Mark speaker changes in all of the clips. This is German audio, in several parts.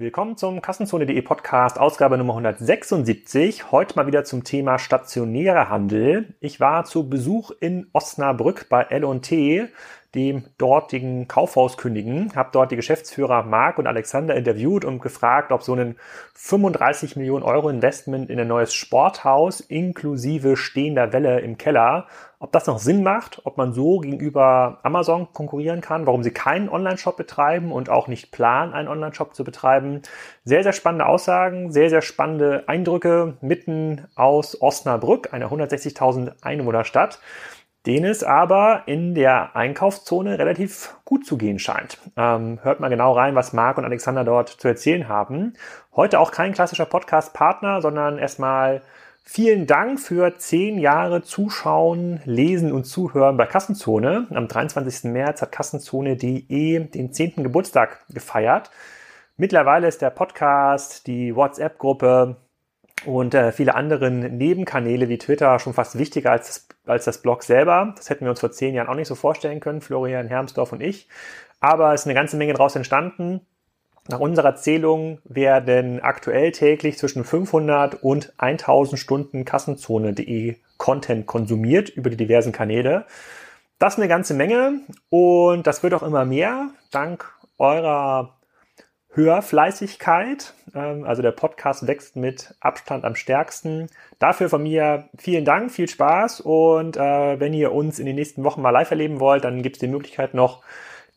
Speaker 1: Willkommen zum Kassenzone.de Podcast, Ausgabe Nummer 176. Heute mal wieder zum Thema stationärer Handel. Ich war zu Besuch in Osnabrück bei L&T, dem dortigen Kaufhauskündigen, habe dort die Geschäftsführer Marc und Alexander interviewt und gefragt, ob so ein 35 Millionen Euro Investment in ein neues Sporthaus inklusive stehender Welle im Keller ob das noch Sinn macht, ob man so gegenüber Amazon konkurrieren kann, warum sie keinen Online-Shop betreiben und auch nicht planen, einen Online-Shop zu betreiben. Sehr, sehr spannende Aussagen, sehr, sehr spannende Eindrücke mitten aus Osnabrück, einer 160.000 Einwohnerstadt, denen es aber in der Einkaufszone relativ gut zu gehen scheint. Ähm, hört mal genau rein, was Marc und Alexander dort zu erzählen haben. Heute auch kein klassischer Podcast-Partner, sondern erstmal Vielen Dank für zehn Jahre Zuschauen, Lesen und Zuhören bei Kassenzone. Am 23. März hat Kassenzone.de den 10. Geburtstag gefeiert. Mittlerweile ist der Podcast, die WhatsApp-Gruppe und äh, viele anderen Nebenkanäle wie Twitter schon fast wichtiger als das, als das Blog selber. Das hätten wir uns vor zehn Jahren auch nicht so vorstellen können, Florian Hermsdorf und ich. Aber es ist eine ganze Menge daraus entstanden. Nach unserer Zählung werden aktuell täglich zwischen 500 und 1000 Stunden Kassenzone.de Content konsumiert über die diversen Kanäle. Das ist eine ganze Menge und das wird auch immer mehr dank eurer Hörfleißigkeit. Ähm, also der Podcast wächst mit Abstand am stärksten. Dafür von mir vielen Dank, viel Spaß und äh, wenn ihr uns in den nächsten Wochen mal live erleben wollt, dann gibt es die Möglichkeit noch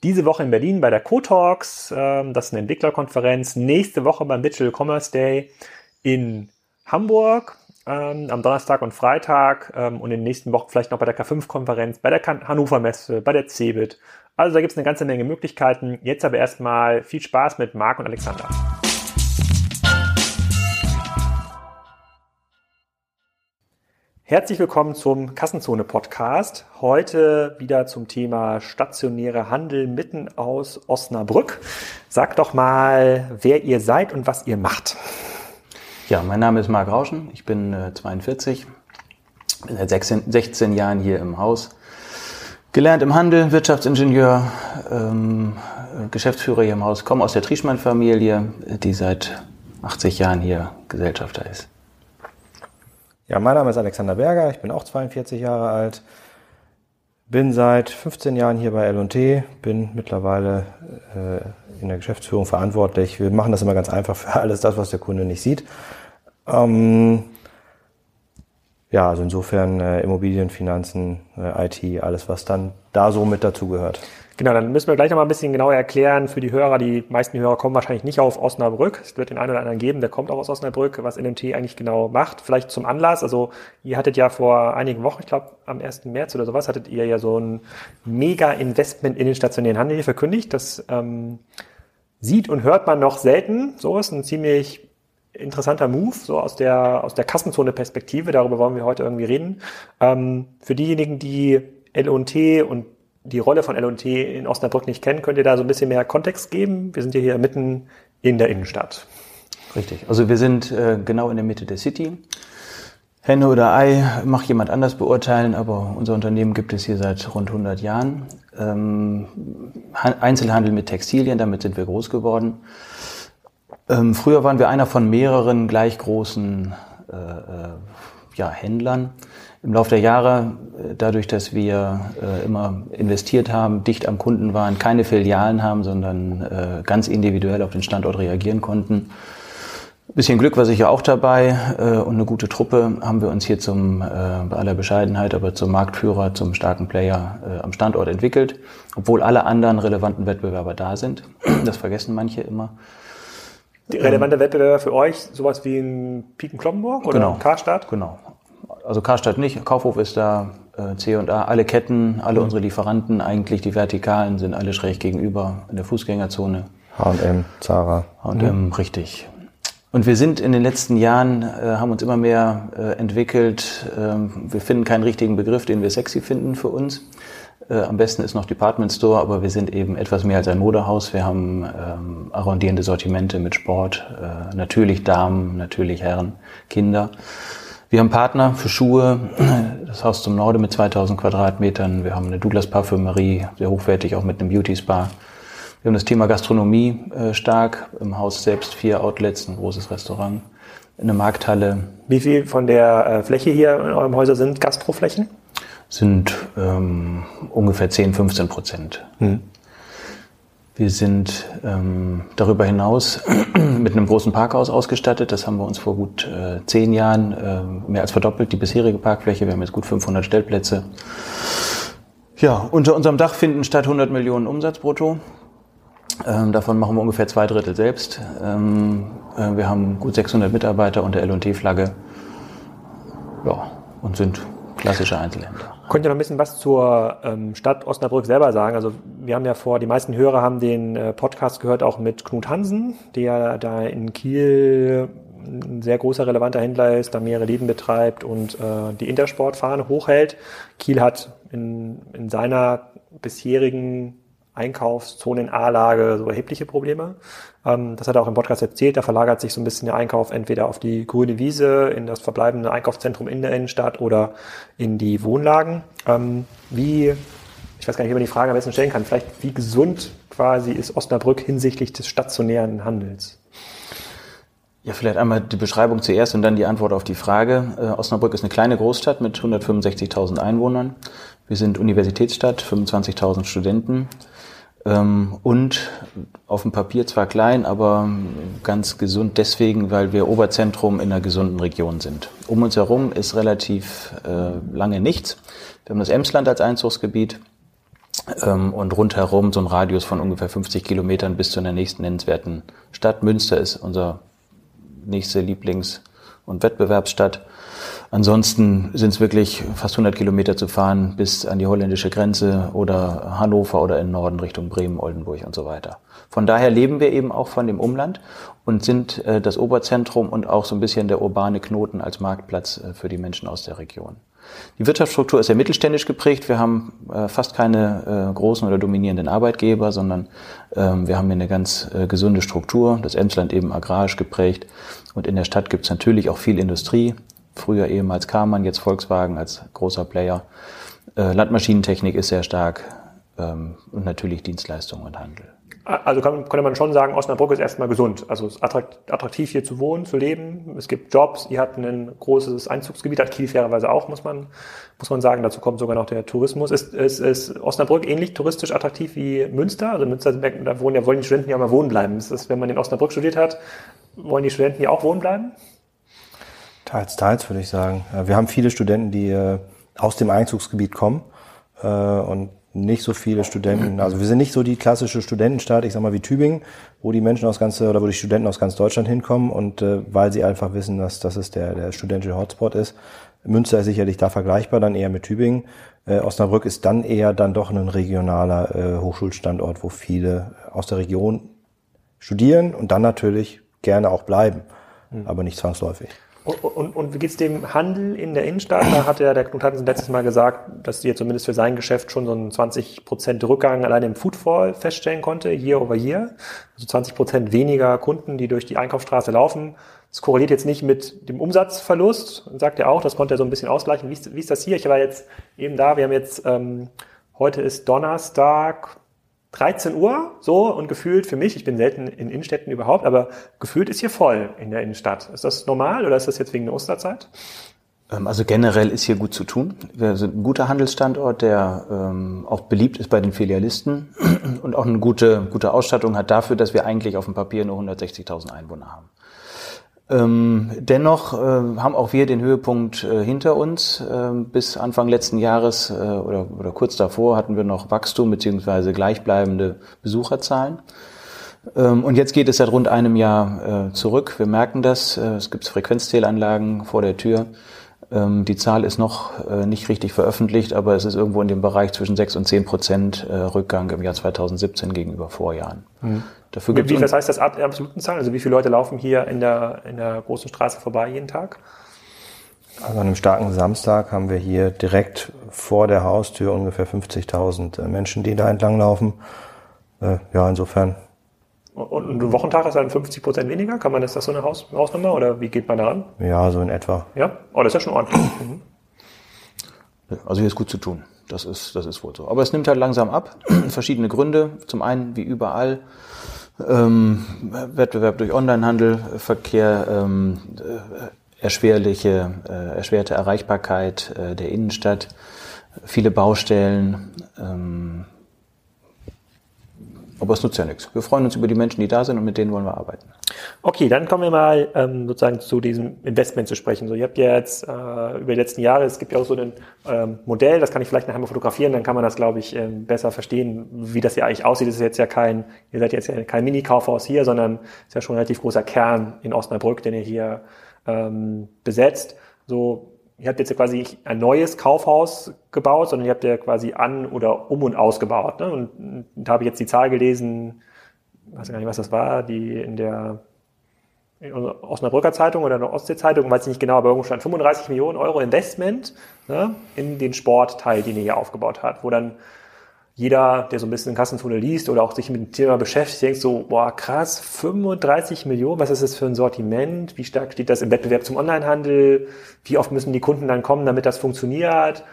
Speaker 1: diese Woche in Berlin bei der Co-Talks, ähm, das ist eine Entwicklerkonferenz. Nächste Woche beim Digital Commerce Day in Hamburg ähm, am Donnerstag und Freitag ähm, und in den nächsten Wochen vielleicht noch bei der K5-Konferenz, bei der Hannover Messe, bei der CeBIT. Also da gibt es eine ganze Menge Möglichkeiten. Jetzt aber erstmal viel Spaß mit Marc und Alexander. Herzlich willkommen zum Kassenzone Podcast. Heute wieder zum Thema stationäre Handel mitten aus Osnabrück. Sagt doch mal, wer ihr seid und was ihr macht.
Speaker 2: Ja, mein Name ist Marc Rauschen. Ich bin äh, 42, bin seit 16, 16, Jahren hier im Haus. Gelernt im Handel, Wirtschaftsingenieur, ähm, Geschäftsführer hier im Haus, komme aus der Trieschmann-Familie, die seit 80 Jahren hier Gesellschafter ist.
Speaker 3: Ja, mein Name ist Alexander Berger, ich bin auch 42 Jahre alt, bin seit 15 Jahren hier bei L&T, bin mittlerweile äh, in der Geschäftsführung verantwortlich. Wir machen das immer ganz einfach für alles das, was der Kunde nicht sieht. Ähm, ja, also insofern äh, Immobilien, Finanzen, äh, IT, alles, was dann da so mit dazugehört.
Speaker 1: Genau, dann müssen wir gleich noch mal ein bisschen genauer erklären für die Hörer. Die meisten Hörer kommen wahrscheinlich nicht auf Osnabrück. Es wird den einen oder anderen geben, der kommt auch aus Osnabrück, was NMT eigentlich genau macht. Vielleicht zum Anlass. Also ihr hattet ja vor einigen Wochen, ich glaube am 1. März oder sowas, hattet ihr ja so ein Mega-Investment in den stationären Handel hier verkündigt. Das ähm, sieht und hört man noch selten. So ist ein ziemlich interessanter Move, so aus der, aus der Kassenzone-Perspektive. Darüber wollen wir heute irgendwie reden. Ähm, für diejenigen, die L&T und die Rolle von L&T in Osnabrück nicht kennen, könnt ihr da so ein bisschen mehr Kontext geben? Wir sind ja hier mitten in der Innenstadt.
Speaker 2: Richtig. Also wir sind äh, genau in der Mitte der City. Henne oder Ei mag jemand anders beurteilen, aber unser Unternehmen gibt es hier seit rund 100 Jahren. Ähm, Einzelhandel mit Textilien, damit sind wir groß geworden. Ähm, früher waren wir einer von mehreren gleich großen äh, äh ja, Händlern. Im Laufe der Jahre, äh, dadurch, dass wir äh, immer investiert haben, dicht am Kunden waren, keine Filialen haben, sondern äh, ganz individuell auf den Standort reagieren konnten, bisschen Glück war sicher auch dabei äh, und eine gute Truppe haben wir uns hier zum, äh, bei aller Bescheidenheit, aber zum Marktführer, zum starken Player äh, am Standort entwickelt, obwohl alle anderen relevanten Wettbewerber da sind. Das vergessen manche immer.
Speaker 1: Die relevante Wettbewerber für euch, sowas wie ein Piken Kloppenburg oder
Speaker 2: genau,
Speaker 1: Karstadt?
Speaker 2: Genau, also Karstadt nicht, Kaufhof ist da, äh, C&A, alle Ketten, alle mhm. unsere Lieferanten, eigentlich die Vertikalen sind alle schräg gegenüber in der Fußgängerzone.
Speaker 3: H&M, Zara.
Speaker 2: H&M, mhm. richtig. Und wir sind in den letzten Jahren, äh, haben uns immer mehr äh, entwickelt. Ähm, wir finden keinen richtigen Begriff, den wir sexy finden für uns. Äh, am besten ist noch Department Store, aber wir sind eben etwas mehr als ein Modehaus. Wir haben ähm, arrondierende Sortimente mit Sport, äh, natürlich Damen, natürlich Herren, Kinder. Wir haben Partner für Schuhe, das Haus zum Norde mit 2000 Quadratmetern. Wir haben eine Douglas Parfümerie, sehr hochwertig, auch mit einem Beauty Spa. Wir haben das Thema Gastronomie äh, stark. Im Haus selbst vier Outlets, ein großes Restaurant, eine Markthalle.
Speaker 1: Wie viel von der äh, Fläche hier in eurem Häuser sind Gastroflächen?
Speaker 2: Sind ähm, ungefähr 10, 15 Prozent. Hm. Wir sind ähm, darüber hinaus mit einem großen Parkhaus ausgestattet. Das haben wir uns vor gut äh, zehn Jahren äh, mehr als verdoppelt, die bisherige Parkfläche. Wir haben jetzt gut 500 Stellplätze. Ja, unter unserem Dach finden statt 100 Millionen Umsatz brutto. Ähm, davon machen wir ungefähr zwei Drittel selbst. Ähm, äh, wir haben gut 600 Mitarbeiter unter L&T-Flagge. Ja, und sind klassische Einzelhändler.
Speaker 1: Könnt ihr noch ein bisschen was zur ähm, Stadt Osnabrück selber sagen? Also wir haben ja vor, die meisten Hörer haben den äh, Podcast gehört auch mit Knut Hansen, der da in Kiel ein sehr großer relevanter Händler ist, da mehrere Läden betreibt und äh, die Intersportfahne hochhält. Kiel hat in, in seiner bisherigen Einkaufszone in A-Lage so erhebliche Probleme. Ähm, das hat er auch im Podcast erzählt. Da verlagert sich so ein bisschen der Einkauf entweder auf die grüne Wiese, in das verbleibende Einkaufszentrum in der Innenstadt oder in die Wohnlagen. Ähm, wie, ich weiß gar nicht, wie man die Frage am besten stellen kann, vielleicht wie gesund quasi ist Osnabrück hinsichtlich des stationären Handels?
Speaker 2: Ja, vielleicht einmal die Beschreibung zuerst und dann die Antwort auf die Frage. Äh, Osnabrück ist eine kleine Großstadt mit 165.000 Einwohnern. Wir sind Universitätsstadt, 25.000 Studenten. Ähm, und auf dem Papier zwar klein, aber ganz gesund deswegen, weil wir Oberzentrum in einer gesunden Region sind. Um uns herum ist relativ äh, lange nichts. Wir haben das Emsland als Einzugsgebiet ähm, und rundherum so ein Radius von ungefähr 50 Kilometern bis zu einer nächsten nennenswerten Stadt. Münster ist unser nächste Lieblings- und Wettbewerbsstadt. Ansonsten sind es wirklich fast 100 Kilometer zu fahren bis an die holländische Grenze oder Hannover oder in Norden Richtung Bremen, Oldenburg und so weiter. Von daher leben wir eben auch von dem Umland und sind äh, das Oberzentrum und auch so ein bisschen der urbane Knoten als Marktplatz äh, für die Menschen aus der Region. Die Wirtschaftsstruktur ist ja mittelständisch geprägt. Wir haben äh, fast keine äh, großen oder dominierenden Arbeitgeber, sondern ähm, wir haben hier eine ganz äh, gesunde Struktur. Das Emsland eben agrarisch geprägt. Und in der Stadt gibt es natürlich auch viel Industrie früher ehemals Karmann, jetzt Volkswagen als großer Player. Äh, Landmaschinentechnik ist sehr stark ähm, und natürlich Dienstleistungen und Handel.
Speaker 1: Also kann, könnte man schon sagen, Osnabrück ist erstmal gesund. Also es ist attraktiv hier zu wohnen, zu leben. Es gibt Jobs. Ihr habt ein großes Einzugsgebiet, hat Kiel fairerweise auch, muss man, muss man sagen. Dazu kommt sogar noch der Tourismus. Ist, ist, ist Osnabrück ähnlich touristisch attraktiv wie Münster? Also Münster, da wohnen ja, wollen die Studenten ja mal wohnen bleiben. Ist das, wenn man in Osnabrück studiert hat, wollen die Studenten hier auch wohnen bleiben?
Speaker 3: Teils, teils würde ich sagen. Wir haben viele Studenten, die äh, aus dem Einzugsgebiet kommen äh, und nicht so viele Studenten. Also wir sind nicht so die klassische Studentenstadt, ich sag mal wie Tübingen, wo die Menschen aus ganz oder wo die Studenten aus ganz Deutschland hinkommen und äh, weil sie einfach wissen, dass das ist der der studentische Hotspot ist. Münster ist sicherlich da vergleichbar, dann eher mit Tübingen. Äh, Osnabrück ist dann eher dann doch ein regionaler äh, Hochschulstandort, wo viele aus der Region studieren und dann natürlich gerne auch bleiben, mhm. aber nicht zwangsläufig.
Speaker 1: Und, und, und wie geht's dem Handel in der Innenstadt? Da hat ja der Knut Hansen letztes Mal gesagt, dass ihr zumindest für sein Geschäft schon so einen 20 Prozent Rückgang allein im Footfall feststellen konnte, year over year. Also 20 Prozent weniger Kunden, die durch die Einkaufsstraße laufen. Das korreliert jetzt nicht mit dem Umsatzverlust, sagt er auch, das konnte er so ein bisschen ausgleichen. Wie ist, wie ist das hier? Ich war jetzt eben da, wir haben jetzt, ähm, heute ist Donnerstag, 13 Uhr, so und gefühlt für mich, ich bin selten in Innenstädten überhaupt, aber gefühlt ist hier voll in der Innenstadt. Ist das normal oder ist das jetzt wegen der Osterzeit?
Speaker 2: Ähm, also generell ist hier gut zu tun. Wir sind ein guter Handelsstandort, der ähm, auch beliebt ist bei den Filialisten und auch eine gute, gute Ausstattung hat dafür, dass wir eigentlich auf dem Papier nur 160.000 Einwohner haben. Ähm, dennoch äh, haben auch wir den Höhepunkt äh, hinter uns. Äh, bis Anfang letzten Jahres äh, oder, oder kurz davor hatten wir noch Wachstum beziehungsweise gleichbleibende Besucherzahlen. Ähm, und jetzt geht es seit rund einem Jahr äh, zurück. Wir merken das. Äh, es gibt Frequenzzählanlagen vor der Tür. Ähm, die Zahl ist noch nicht richtig veröffentlicht, aber es ist irgendwo in dem Bereich zwischen 6 und 10 Prozent Rückgang im Jahr 2017 gegenüber Vorjahren. Mhm.
Speaker 1: Dafür gibt's wie, was heißt das ab der absoluten Zahl? Also wie viele Leute laufen hier in der, in der großen Straße vorbei jeden Tag?
Speaker 3: Also an einem starken Samstag haben wir hier direkt vor der Haustür ungefähr 50.000 äh, Menschen, die da entlang laufen. Äh, ja, insofern.
Speaker 1: Und ein Wochentag ist dann 50 Prozent weniger? Kann man, ist das so eine Haus, Hausnummer oder wie geht man da ran?
Speaker 3: Ja, so in etwa.
Speaker 1: Ja? Oh, das ist ja schon ordentlich. Mhm.
Speaker 2: Also hier ist gut zu tun. Das ist, das ist wohl so. Aber es nimmt halt langsam ab. Verschiedene Gründe. Zum einen, wie überall, ähm, Wettbewerb durch Onlinehandel, Verkehr, ähm, äh, erschwerliche, äh, erschwerte Erreichbarkeit äh, der Innenstadt, viele Baustellen, ähm, aber es nutzt ja nichts. Wir freuen uns über die Menschen, die da sind und mit denen wollen wir arbeiten.
Speaker 1: Okay, dann kommen wir mal ähm, sozusagen zu diesem Investment zu sprechen. So, ihr habt ja jetzt äh, über die letzten Jahre, es gibt ja auch so ein ähm, Modell, das kann ich vielleicht nachher mal fotografieren, dann kann man das, glaube ich, ähm, besser verstehen, wie das ja eigentlich aussieht. Das ist jetzt ja kein, ihr seid jetzt ja kein Mini-Kaufhaus hier, sondern ist ja schon ein relativ großer Kern in Osnabrück, den ihr hier ähm, besetzt. So, ihr habt jetzt ja quasi ein neues Kaufhaus gebaut, sondern ihr habt ja quasi an oder um und ausgebaut. Ne? Und, da habe ich jetzt die Zahl gelesen, weiß gar nicht, was das war, die in der Osnabrücker Zeitung oder der Ostsee-Zeitung, weiß ich nicht genau, aber irgendwo stand 35 Millionen Euro Investment ne, in den Sportteil, den ihr hier aufgebaut habt, wo dann jeder, der so ein bisschen den Kassentunnel liest oder auch sich mit dem Thema beschäftigt, denkt so, boah, krass, 35 Millionen, was ist das für ein Sortiment? Wie stark steht das im Wettbewerb zum Onlinehandel? Wie oft müssen die Kunden dann kommen, damit das funktioniert?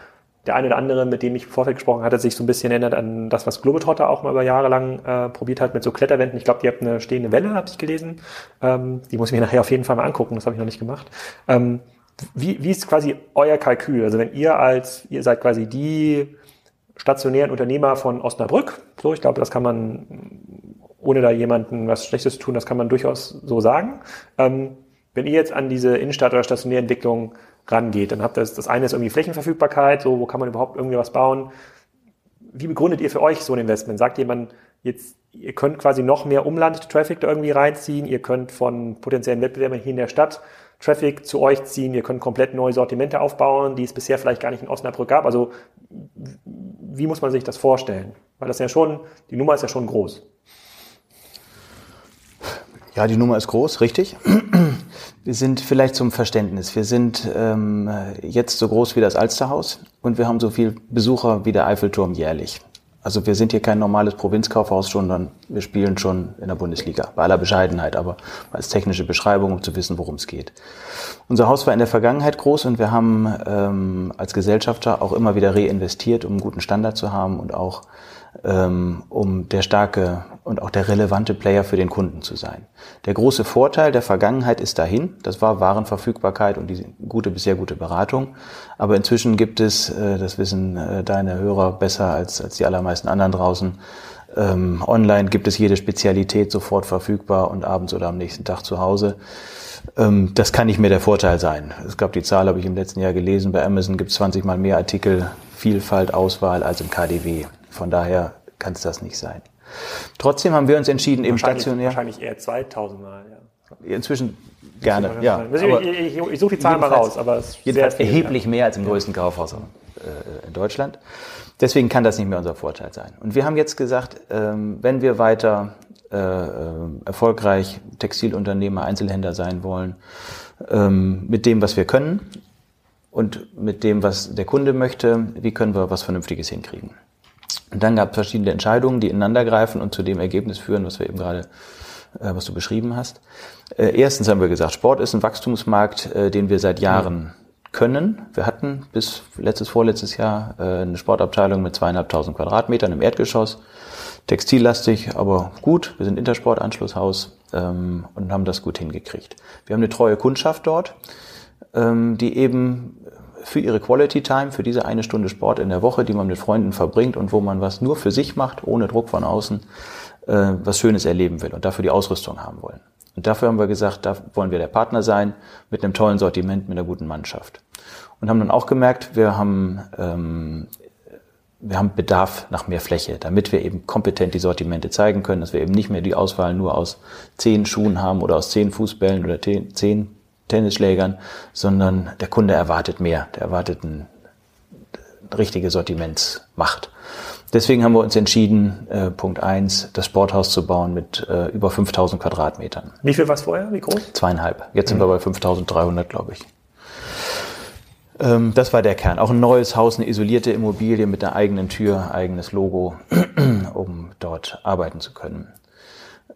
Speaker 1: Der eine oder andere, mit dem ich im Vorfeld gesprochen hatte, sich so ein bisschen erinnert an das, was Globetrotter auch mal über Jahre lang äh, probiert hat mit so Kletterwänden. Ich glaube, die habt eine stehende Welle, habe ich gelesen. Ähm, die muss ich mir nachher auf jeden Fall mal angucken, das habe ich noch nicht gemacht. Ähm, wie, wie ist quasi euer Kalkül? Also wenn ihr als, ihr seid quasi die stationären Unternehmer von Osnabrück. So, ich glaube, das kann man, ohne da jemanden was Schlechtes zu tun, das kann man durchaus so sagen. Ähm, wenn ihr jetzt an diese Innenstadt- oder stationäre Entwicklung rangeht, dann habt ihr das, das eine ist irgendwie Flächenverfügbarkeit, so, wo kann man überhaupt irgendwie was bauen? Wie begründet ihr für euch so ein Investment? Sagt jemand jetzt, ihr könnt quasi noch mehr Umland-Traffic da irgendwie reinziehen, ihr könnt von potenziellen Wettbewerbern hier in der Stadt Traffic zu euch ziehen, ihr könnt komplett neue Sortimente aufbauen, die es bisher vielleicht gar nicht in Osnabrück gab. Also wie muss man sich das vorstellen? Weil das ja schon, die Nummer ist ja schon groß.
Speaker 2: Ja, die Nummer ist groß, richtig. Wir sind vielleicht zum Verständnis. Wir sind ähm, jetzt so groß wie das Alsterhaus und wir haben so viel Besucher wie der Eiffelturm jährlich. Also wir sind hier kein normales Provinzkaufhaus, sondern wir spielen schon in der Bundesliga. Bei aller Bescheidenheit, aber als technische Beschreibung, um zu wissen, worum es geht. Unser Haus war in der Vergangenheit groß und wir haben ähm, als Gesellschafter auch immer wieder reinvestiert, um einen guten Standard zu haben und auch um der starke und auch der relevante Player für den Kunden zu sein. Der große Vorteil der Vergangenheit ist dahin, das war Warenverfügbarkeit und die gute bis sehr gute Beratung. Aber inzwischen gibt es, äh, das wissen äh, deine Hörer besser als, als die allermeisten anderen draußen, ähm, online gibt es jede Spezialität sofort verfügbar und abends oder am nächsten Tag zu Hause. Ähm, das kann nicht mehr der Vorteil sein. Es gab die Zahl, habe ich im letzten Jahr gelesen, bei Amazon gibt es 20 mal mehr Artikel, Vielfalt, Auswahl als im KDW. Von daher kann es das nicht sein. Trotzdem haben wir uns entschieden, eben stationär.
Speaker 1: Wahrscheinlich eher 2000 Mal,
Speaker 2: ja. Inzwischen gerne, ja.
Speaker 1: Ich, ich, ich, ich suche die Zahlen mal raus, aber es
Speaker 2: ist viel, erheblich ja. mehr als im größten Kaufhaus äh, in Deutschland. Deswegen kann das nicht mehr unser Vorteil sein. Und wir haben jetzt gesagt, ähm, wenn wir weiter äh, äh, erfolgreich Textilunternehmer, Einzelhändler sein wollen, ähm, mit dem, was wir können und mit dem, was der Kunde möchte, wie können wir was Vernünftiges hinkriegen? Und dann gab es verschiedene Entscheidungen, die ineinandergreifen und zu dem Ergebnis führen, was wir eben gerade, äh, was du beschrieben hast. Äh, erstens haben wir gesagt, Sport ist ein Wachstumsmarkt, äh, den wir seit Jahren können. Wir hatten bis letztes, vorletztes Jahr äh, eine Sportabteilung mit zweieinhalbtausend Quadratmetern im Erdgeschoss. Textillastig, aber gut. Wir sind Intersportanschlusshaus ähm, und haben das gut hingekriegt. Wir haben eine treue Kundschaft dort, ähm, die eben für ihre Quality Time, für diese eine Stunde Sport in der Woche, die man mit Freunden verbringt und wo man was nur für sich macht, ohne Druck von außen, äh, was Schönes erleben will und dafür die Ausrüstung haben wollen. Und dafür haben wir gesagt, da wollen wir der Partner sein mit einem tollen Sortiment, mit einer guten Mannschaft. Und haben dann auch gemerkt, wir haben, ähm, wir haben Bedarf nach mehr Fläche, damit wir eben kompetent die Sortimente zeigen können, dass wir eben nicht mehr die Auswahl nur aus zehn Schuhen haben oder aus zehn Fußbällen oder zehn Tennisschlägern, sondern der Kunde erwartet mehr. Der erwartet ein, eine richtige Sortimentsmacht. Deswegen haben wir uns entschieden, äh, Punkt eins, das Sporthaus zu bauen mit äh, über 5000 Quadratmetern.
Speaker 1: Wie viel war es vorher? Wie groß?
Speaker 2: Zweieinhalb. Jetzt mhm. sind wir bei 5300, glaube ich. Ähm, das war der Kern. Auch ein neues Haus, eine isolierte Immobilie mit einer eigenen Tür, eigenes Logo, um dort arbeiten zu können.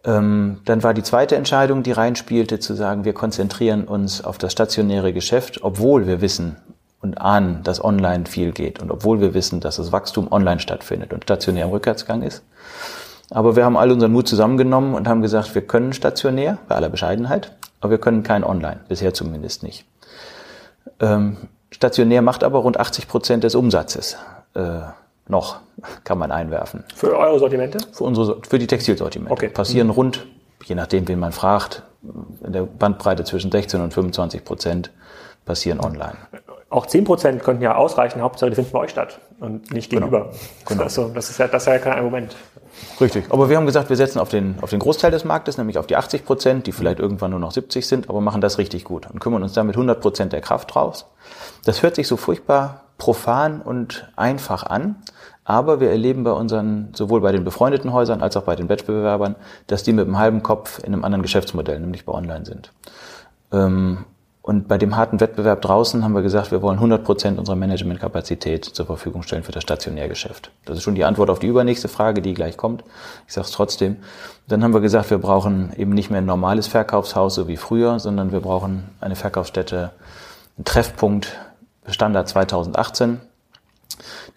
Speaker 2: Ähm, dann war die zweite Entscheidung, die reinspielte, zu sagen, wir konzentrieren uns auf das stationäre Geschäft, obwohl wir wissen und ahnen, dass online viel geht und obwohl wir wissen, dass das Wachstum online stattfindet und stationär im Rückwärtsgang ist. Aber wir haben all unseren Mut zusammengenommen und haben gesagt, wir können stationär, bei aller Bescheidenheit, aber wir können kein Online, bisher zumindest nicht. Ähm, stationär macht aber rund 80 Prozent des Umsatzes. Noch kann man einwerfen.
Speaker 1: Für eure Sortimente?
Speaker 2: Für unsere, für die Textilsortimente.
Speaker 1: Okay.
Speaker 2: Passieren mhm. rund, je nachdem, wen man fragt, in der Bandbreite zwischen 16 und 25 Prozent passieren online.
Speaker 1: Auch 10 Prozent könnten ja ausreichen, Hauptsache die finden bei euch statt und nicht genau. gegenüber.
Speaker 2: Genau.
Speaker 1: Also, das ist ja, das ist ja kein Argument.
Speaker 2: Richtig. Aber wir haben gesagt, wir setzen auf den, auf den Großteil des Marktes, nämlich auf die 80 Prozent, die vielleicht irgendwann nur noch 70 sind, aber machen das richtig gut und kümmern uns damit 100 Prozent der Kraft draus. Das hört sich so furchtbar profan und einfach an, aber wir erleben bei unseren, sowohl bei den befreundeten Häusern als auch bei den Wettbewerbern, dass die mit einem halben Kopf in einem anderen Geschäftsmodell, nämlich bei Online sind. Ähm, und bei dem harten Wettbewerb draußen haben wir gesagt, wir wollen 100 Prozent unserer Managementkapazität zur Verfügung stellen für das Stationärgeschäft. Das ist schon die Antwort auf die übernächste Frage, die gleich kommt. Ich sage es trotzdem. Dann haben wir gesagt, wir brauchen eben nicht mehr ein normales Verkaufshaus, so wie früher, sondern wir brauchen eine Verkaufsstätte, einen Treffpunkt, Standard 2018.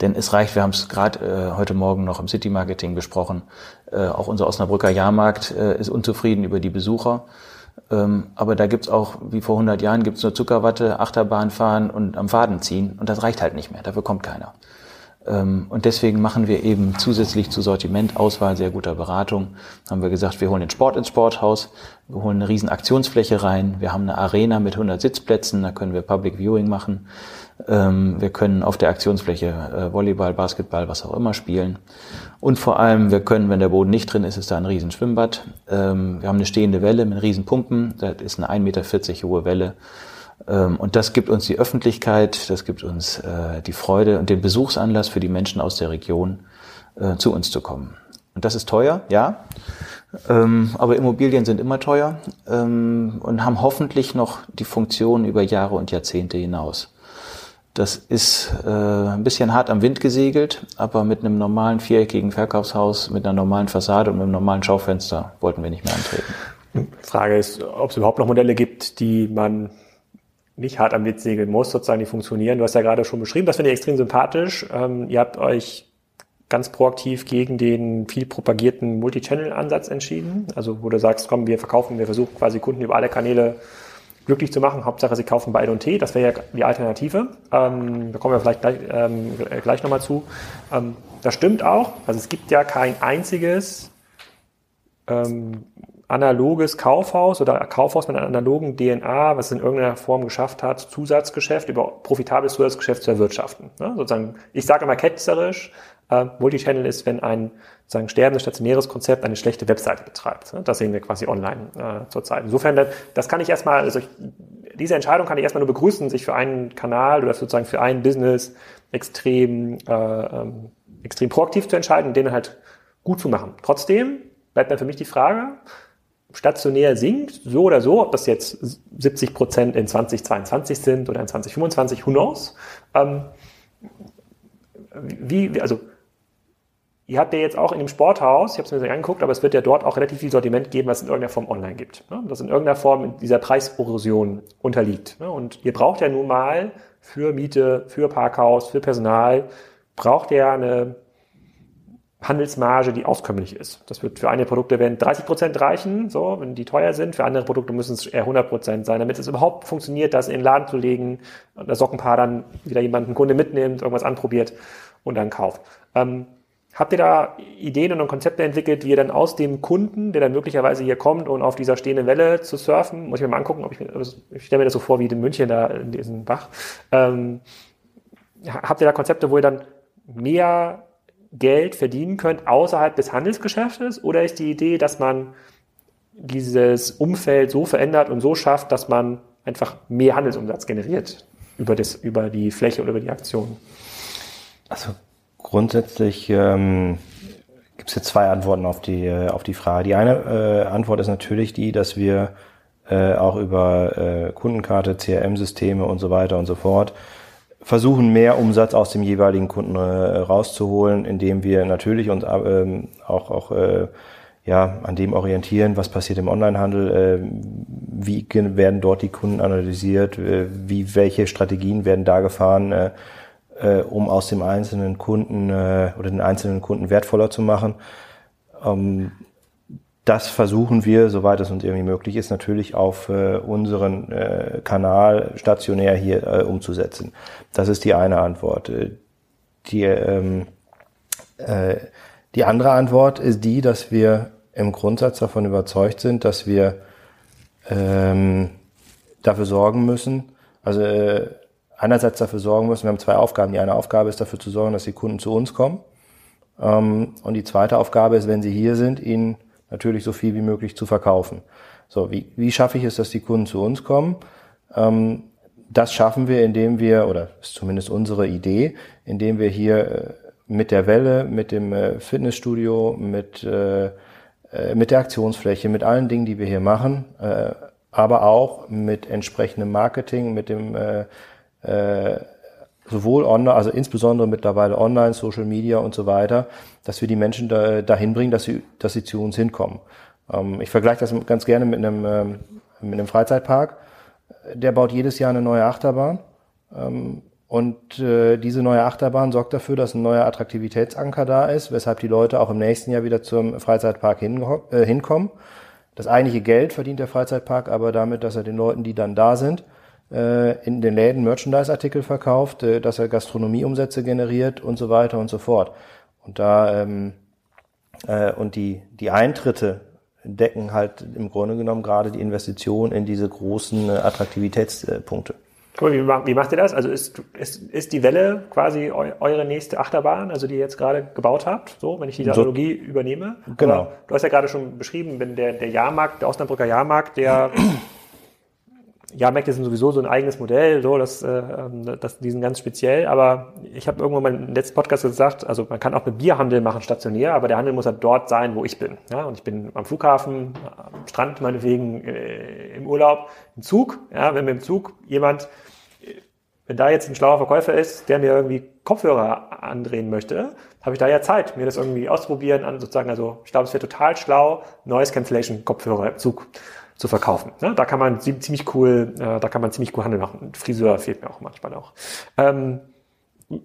Speaker 2: Denn es reicht, wir haben es gerade äh, heute Morgen noch im City Marketing besprochen, äh, auch unser Osnabrücker Jahrmarkt äh, ist unzufrieden über die Besucher. Ähm, aber da gibt's auch, wie vor 100 Jahren, gibt's nur Zuckerwatte, Achterbahn fahren und am Faden ziehen. Und das reicht halt nicht mehr. Dafür kommt keiner. Ähm, und deswegen machen wir eben zusätzlich zu Sortiment, Auswahl, sehr guter Beratung, haben wir gesagt, wir holen den Sport ins Sporthaus, wir holen eine riesen Aktionsfläche rein, wir haben eine Arena mit 100 Sitzplätzen, da können wir Public Viewing machen. Ähm, wir können auf der Aktionsfläche äh, Volleyball, Basketball, was auch immer spielen. Und vor allem, wir können, wenn der Boden nicht drin ist, ist da ein riesen Schwimmbad. Ähm, wir haben eine stehende Welle mit riesen Pumpen. Das ist eine 1,40 Meter hohe Welle. Ähm, und das gibt uns die Öffentlichkeit, das gibt uns äh, die Freude und den Besuchsanlass für die Menschen aus der Region, äh, zu uns zu kommen. Und das ist teuer, ja. aber Immobilien sind immer teuer und haben hoffentlich noch die Funktion über Jahre und Jahrzehnte hinaus. Das ist äh, ein bisschen hart am Wind gesegelt, aber mit einem normalen viereckigen Verkaufshaus, mit einer normalen Fassade und mit einem normalen Schaufenster wollten wir nicht mehr antreten.
Speaker 1: Frage ist, ob es überhaupt noch Modelle gibt, die man nicht hart am Wind segeln muss, sozusagen, die funktionieren. Du hast ja gerade schon beschrieben, das finde ich extrem sympathisch. Ähm, ihr habt euch ganz proaktiv gegen den viel propagierten Multi-Channel-Ansatz entschieden. Also wo du sagst, komm, wir verkaufen, wir versuchen quasi Kunden über alle Kanäle glücklich zu machen. Hauptsache, sie kaufen bei L&T. Das wäre ja die Alternative. Ähm, da kommen wir vielleicht gleich, ähm, gleich nochmal zu. Ähm, das stimmt auch. Also es gibt ja kein einziges ähm, analoges Kaufhaus oder Kaufhaus mit einer analogen DNA, was es in irgendeiner Form geschafft hat, Zusatzgeschäft über profitables Zusatzgeschäft zu erwirtschaften. Ne? Sozusagen, ich sage immer ketzerisch, äh, Multichannel ist, wenn ein sagen sterbendes stationäres Konzept eine schlechte Webseite betreibt. Das sehen wir quasi online äh, zurzeit. Insofern, das kann ich erstmal, also ich, diese Entscheidung kann ich erstmal nur begrüßen, sich für einen Kanal oder sozusagen für ein Business extrem, äh, ähm, extrem proaktiv zu entscheiden und den halt gut zu machen. Trotzdem bleibt dann für mich die Frage, stationär sinkt, so oder so, ob das jetzt 70 Prozent in 2022 sind oder in 2025, who knows? Ähm, wie, also Ihr habt ja jetzt auch in dem Sporthaus, ich habe es mir so angeguckt, aber es wird ja dort auch relativ viel Sortiment geben, was in irgendeiner Form online gibt. Ne? Das in irgendeiner Form dieser Preiserosion unterliegt. Ne? Und ihr braucht ja nun mal für Miete, für Parkhaus, für Personal, braucht ihr eine Handelsmarge, die auskömmlich ist. Das wird für einige Produkte werden 30 Prozent reichen, so, wenn die teuer sind. Für andere Produkte müssen es eher 100 Prozent sein, damit es überhaupt funktioniert, das in den Laden zu legen, das Sockenpaar dann wieder jemanden Kunde mitnimmt, irgendwas anprobiert und dann kauft. Ähm, Habt ihr da Ideen und Konzepte entwickelt, wie ihr dann aus dem Kunden, der dann möglicherweise hier kommt und auf dieser stehenden Welle zu surfen, muss ich mir mal angucken, ob ich, ich stelle mir das so vor wie in München da in diesem Bach, ähm, habt ihr da Konzepte, wo ihr dann mehr Geld verdienen könnt außerhalb des Handelsgeschäftes oder ist die Idee, dass man dieses Umfeld so verändert und so schafft, dass man einfach mehr Handelsumsatz generiert über, das, über die Fläche oder über die Aktion?
Speaker 3: Also Grundsätzlich ähm, gibt es jetzt zwei Antworten auf die, äh, auf die Frage. Die eine äh, Antwort ist natürlich die, dass wir äh, auch über äh, Kundenkarte, CRM-Systeme und so weiter und so fort versuchen, mehr Umsatz aus dem jeweiligen Kunden äh, rauszuholen, indem wir natürlich uns äh, auch, auch äh, ja, an dem orientieren, was passiert im Onlinehandel, äh, wie werden dort die Kunden analysiert, äh, wie welche Strategien werden da gefahren, äh, um aus dem einzelnen Kunden äh, oder den einzelnen Kunden wertvoller zu machen. Ähm, das versuchen wir, soweit es uns irgendwie möglich ist, natürlich auf äh, unseren äh, Kanal stationär hier äh, umzusetzen. Das ist die eine Antwort. Äh, die, ähm, äh, die andere Antwort ist die, dass wir im Grundsatz davon überzeugt sind, dass wir ähm, dafür sorgen müssen, also äh, einerseits dafür sorgen müssen, wir haben zwei Aufgaben. Die eine Aufgabe ist dafür zu sorgen, dass die Kunden zu uns kommen. Ähm, und die zweite Aufgabe ist, wenn sie hier sind, ihnen natürlich so viel wie möglich zu verkaufen. So, wie, wie schaffe ich es, dass die Kunden zu uns kommen? Ähm, das schaffen wir, indem wir, oder ist zumindest unsere Idee, indem wir hier äh, mit der Welle, mit dem äh, Fitnessstudio, mit, äh, mit der Aktionsfläche, mit allen Dingen, die wir hier machen, aber auch mit entsprechendem Marketing, mit dem äh, äh, sowohl online, also insbesondere mittlerweile online, Social Media und so weiter, dass wir die Menschen da, dahin bringen, dass sie, dass sie zu uns hinkommen. Ähm, ich vergleiche das ganz gerne mit einem, ähm, mit einem Freizeitpark. Der baut jedes Jahr eine neue Achterbahn. Ähm, und äh, diese neue Achterbahn sorgt dafür, dass ein neuer Attraktivitätsanker da ist, weshalb die Leute auch im nächsten Jahr wieder zum Freizeitpark hin, äh, hinkommen. Das eigentliche Geld verdient der Freizeitpark aber damit, dass er den Leuten, die dann da sind, äh, in den Läden Merchandise-Artikel verkauft, äh, dass er Gastronomieumsätze generiert und so weiter und so fort. Und da ähm, äh, und die die Eintritte decken halt im Grunde genommen gerade die Investition in diese großen äh, Attraktivitätspunkte.
Speaker 1: Cool, wie, wie macht ihr das? Also ist, ist, ist die Welle quasi eu, eure nächste Achterbahn, also die ihr jetzt gerade gebaut habt, so, wenn ich die Analogie so, übernehme?
Speaker 3: Genau. Aber
Speaker 1: du hast ja gerade schon beschrieben, wenn der, der Jahrmarkt, der Osnabrücker Jahrmarkt, der Jahrmärkte sind sowieso so ein eigenes Modell, so das, äh, ähm, das, die sind ganz speziell. Aber ich habe irgendwann mal im letzten Podcast gesagt, also man kann auch mit Bierhandel machen stationär, aber der Handel muss halt dort sein, wo ich bin. Ja, und ich bin am Flughafen, am Strand meinetwegen, äh, im Urlaub, im Zug. Ja, wenn mir im Zug jemand, wenn da jetzt ein schlauer Verkäufer ist, der mir irgendwie Kopfhörer andrehen möchte, habe ich da ja Zeit, mir das irgendwie auszuprobieren, sozusagen. Also ich glaube, es wäre total schlau, Noise Cancellation Kopfhörer im Zug zu verkaufen. Ne? Da kann man ziemlich cool, äh, da kann man ziemlich cool Handel machen. Friseur fehlt mir auch manchmal auch. Ähm,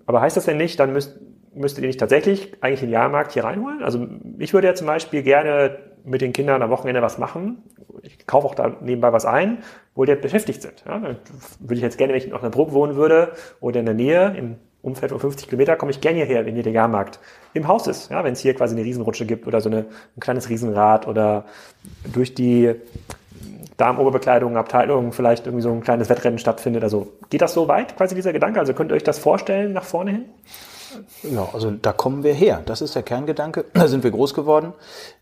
Speaker 1: aber heißt das denn nicht, dann müsst, müsstet ihr nicht tatsächlich eigentlich den Jahrmarkt hier reinholen? Also ich würde ja zum Beispiel gerne mit den Kindern am Wochenende was machen. Ich kaufe auch da nebenbei was ein, wo die beschäftigt sind. Ja? Dann würde ich jetzt gerne, wenn ich in Osnabrück wohnen würde oder in der Nähe, im Umfeld von 50 Kilometer, komme ich gerne hierher, wenn hier der Jahrmarkt im Haus ist. Ja? Wenn es hier quasi eine Riesenrutsche gibt oder so eine, ein kleines Riesenrad oder durch die Darmoberbekleidung, Abteilung vielleicht irgendwie so ein kleines Wettrennen stattfindet. Also geht das so weit, quasi dieser Gedanke? Also könnt ihr euch das vorstellen nach vorne hin?
Speaker 2: Ja, also da kommen wir her. Das ist der Kerngedanke. Da sind wir groß geworden.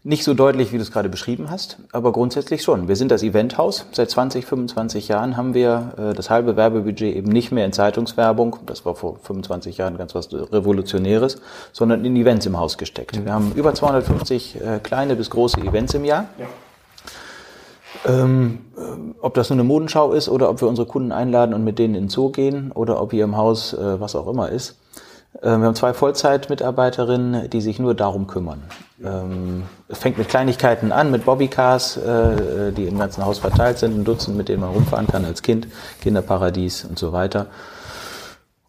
Speaker 2: Nicht so deutlich, wie du es gerade beschrieben hast, aber grundsätzlich schon. Wir sind das Eventhaus. Seit 20, 25 Jahren haben wir äh, das halbe Werbebudget eben nicht mehr in Zeitungswerbung, das war vor 25 Jahren ganz was Revolutionäres, sondern in Events im Haus gesteckt. Wir haben über 250 äh, kleine bis große Events im Jahr. Ja. Ähm, äh, ob das nur eine Modenschau ist oder ob wir unsere Kunden einladen und mit denen in den Zoo gehen oder ob hier im Haus äh, was auch immer ist. Äh, wir haben zwei Vollzeitmitarbeiterinnen, die sich nur darum kümmern. Ähm, es fängt mit Kleinigkeiten an, mit Bobbycars, äh, die im ganzen Haus verteilt sind, ein Dutzend, mit denen man rumfahren kann als Kind, Kinderparadies und so weiter.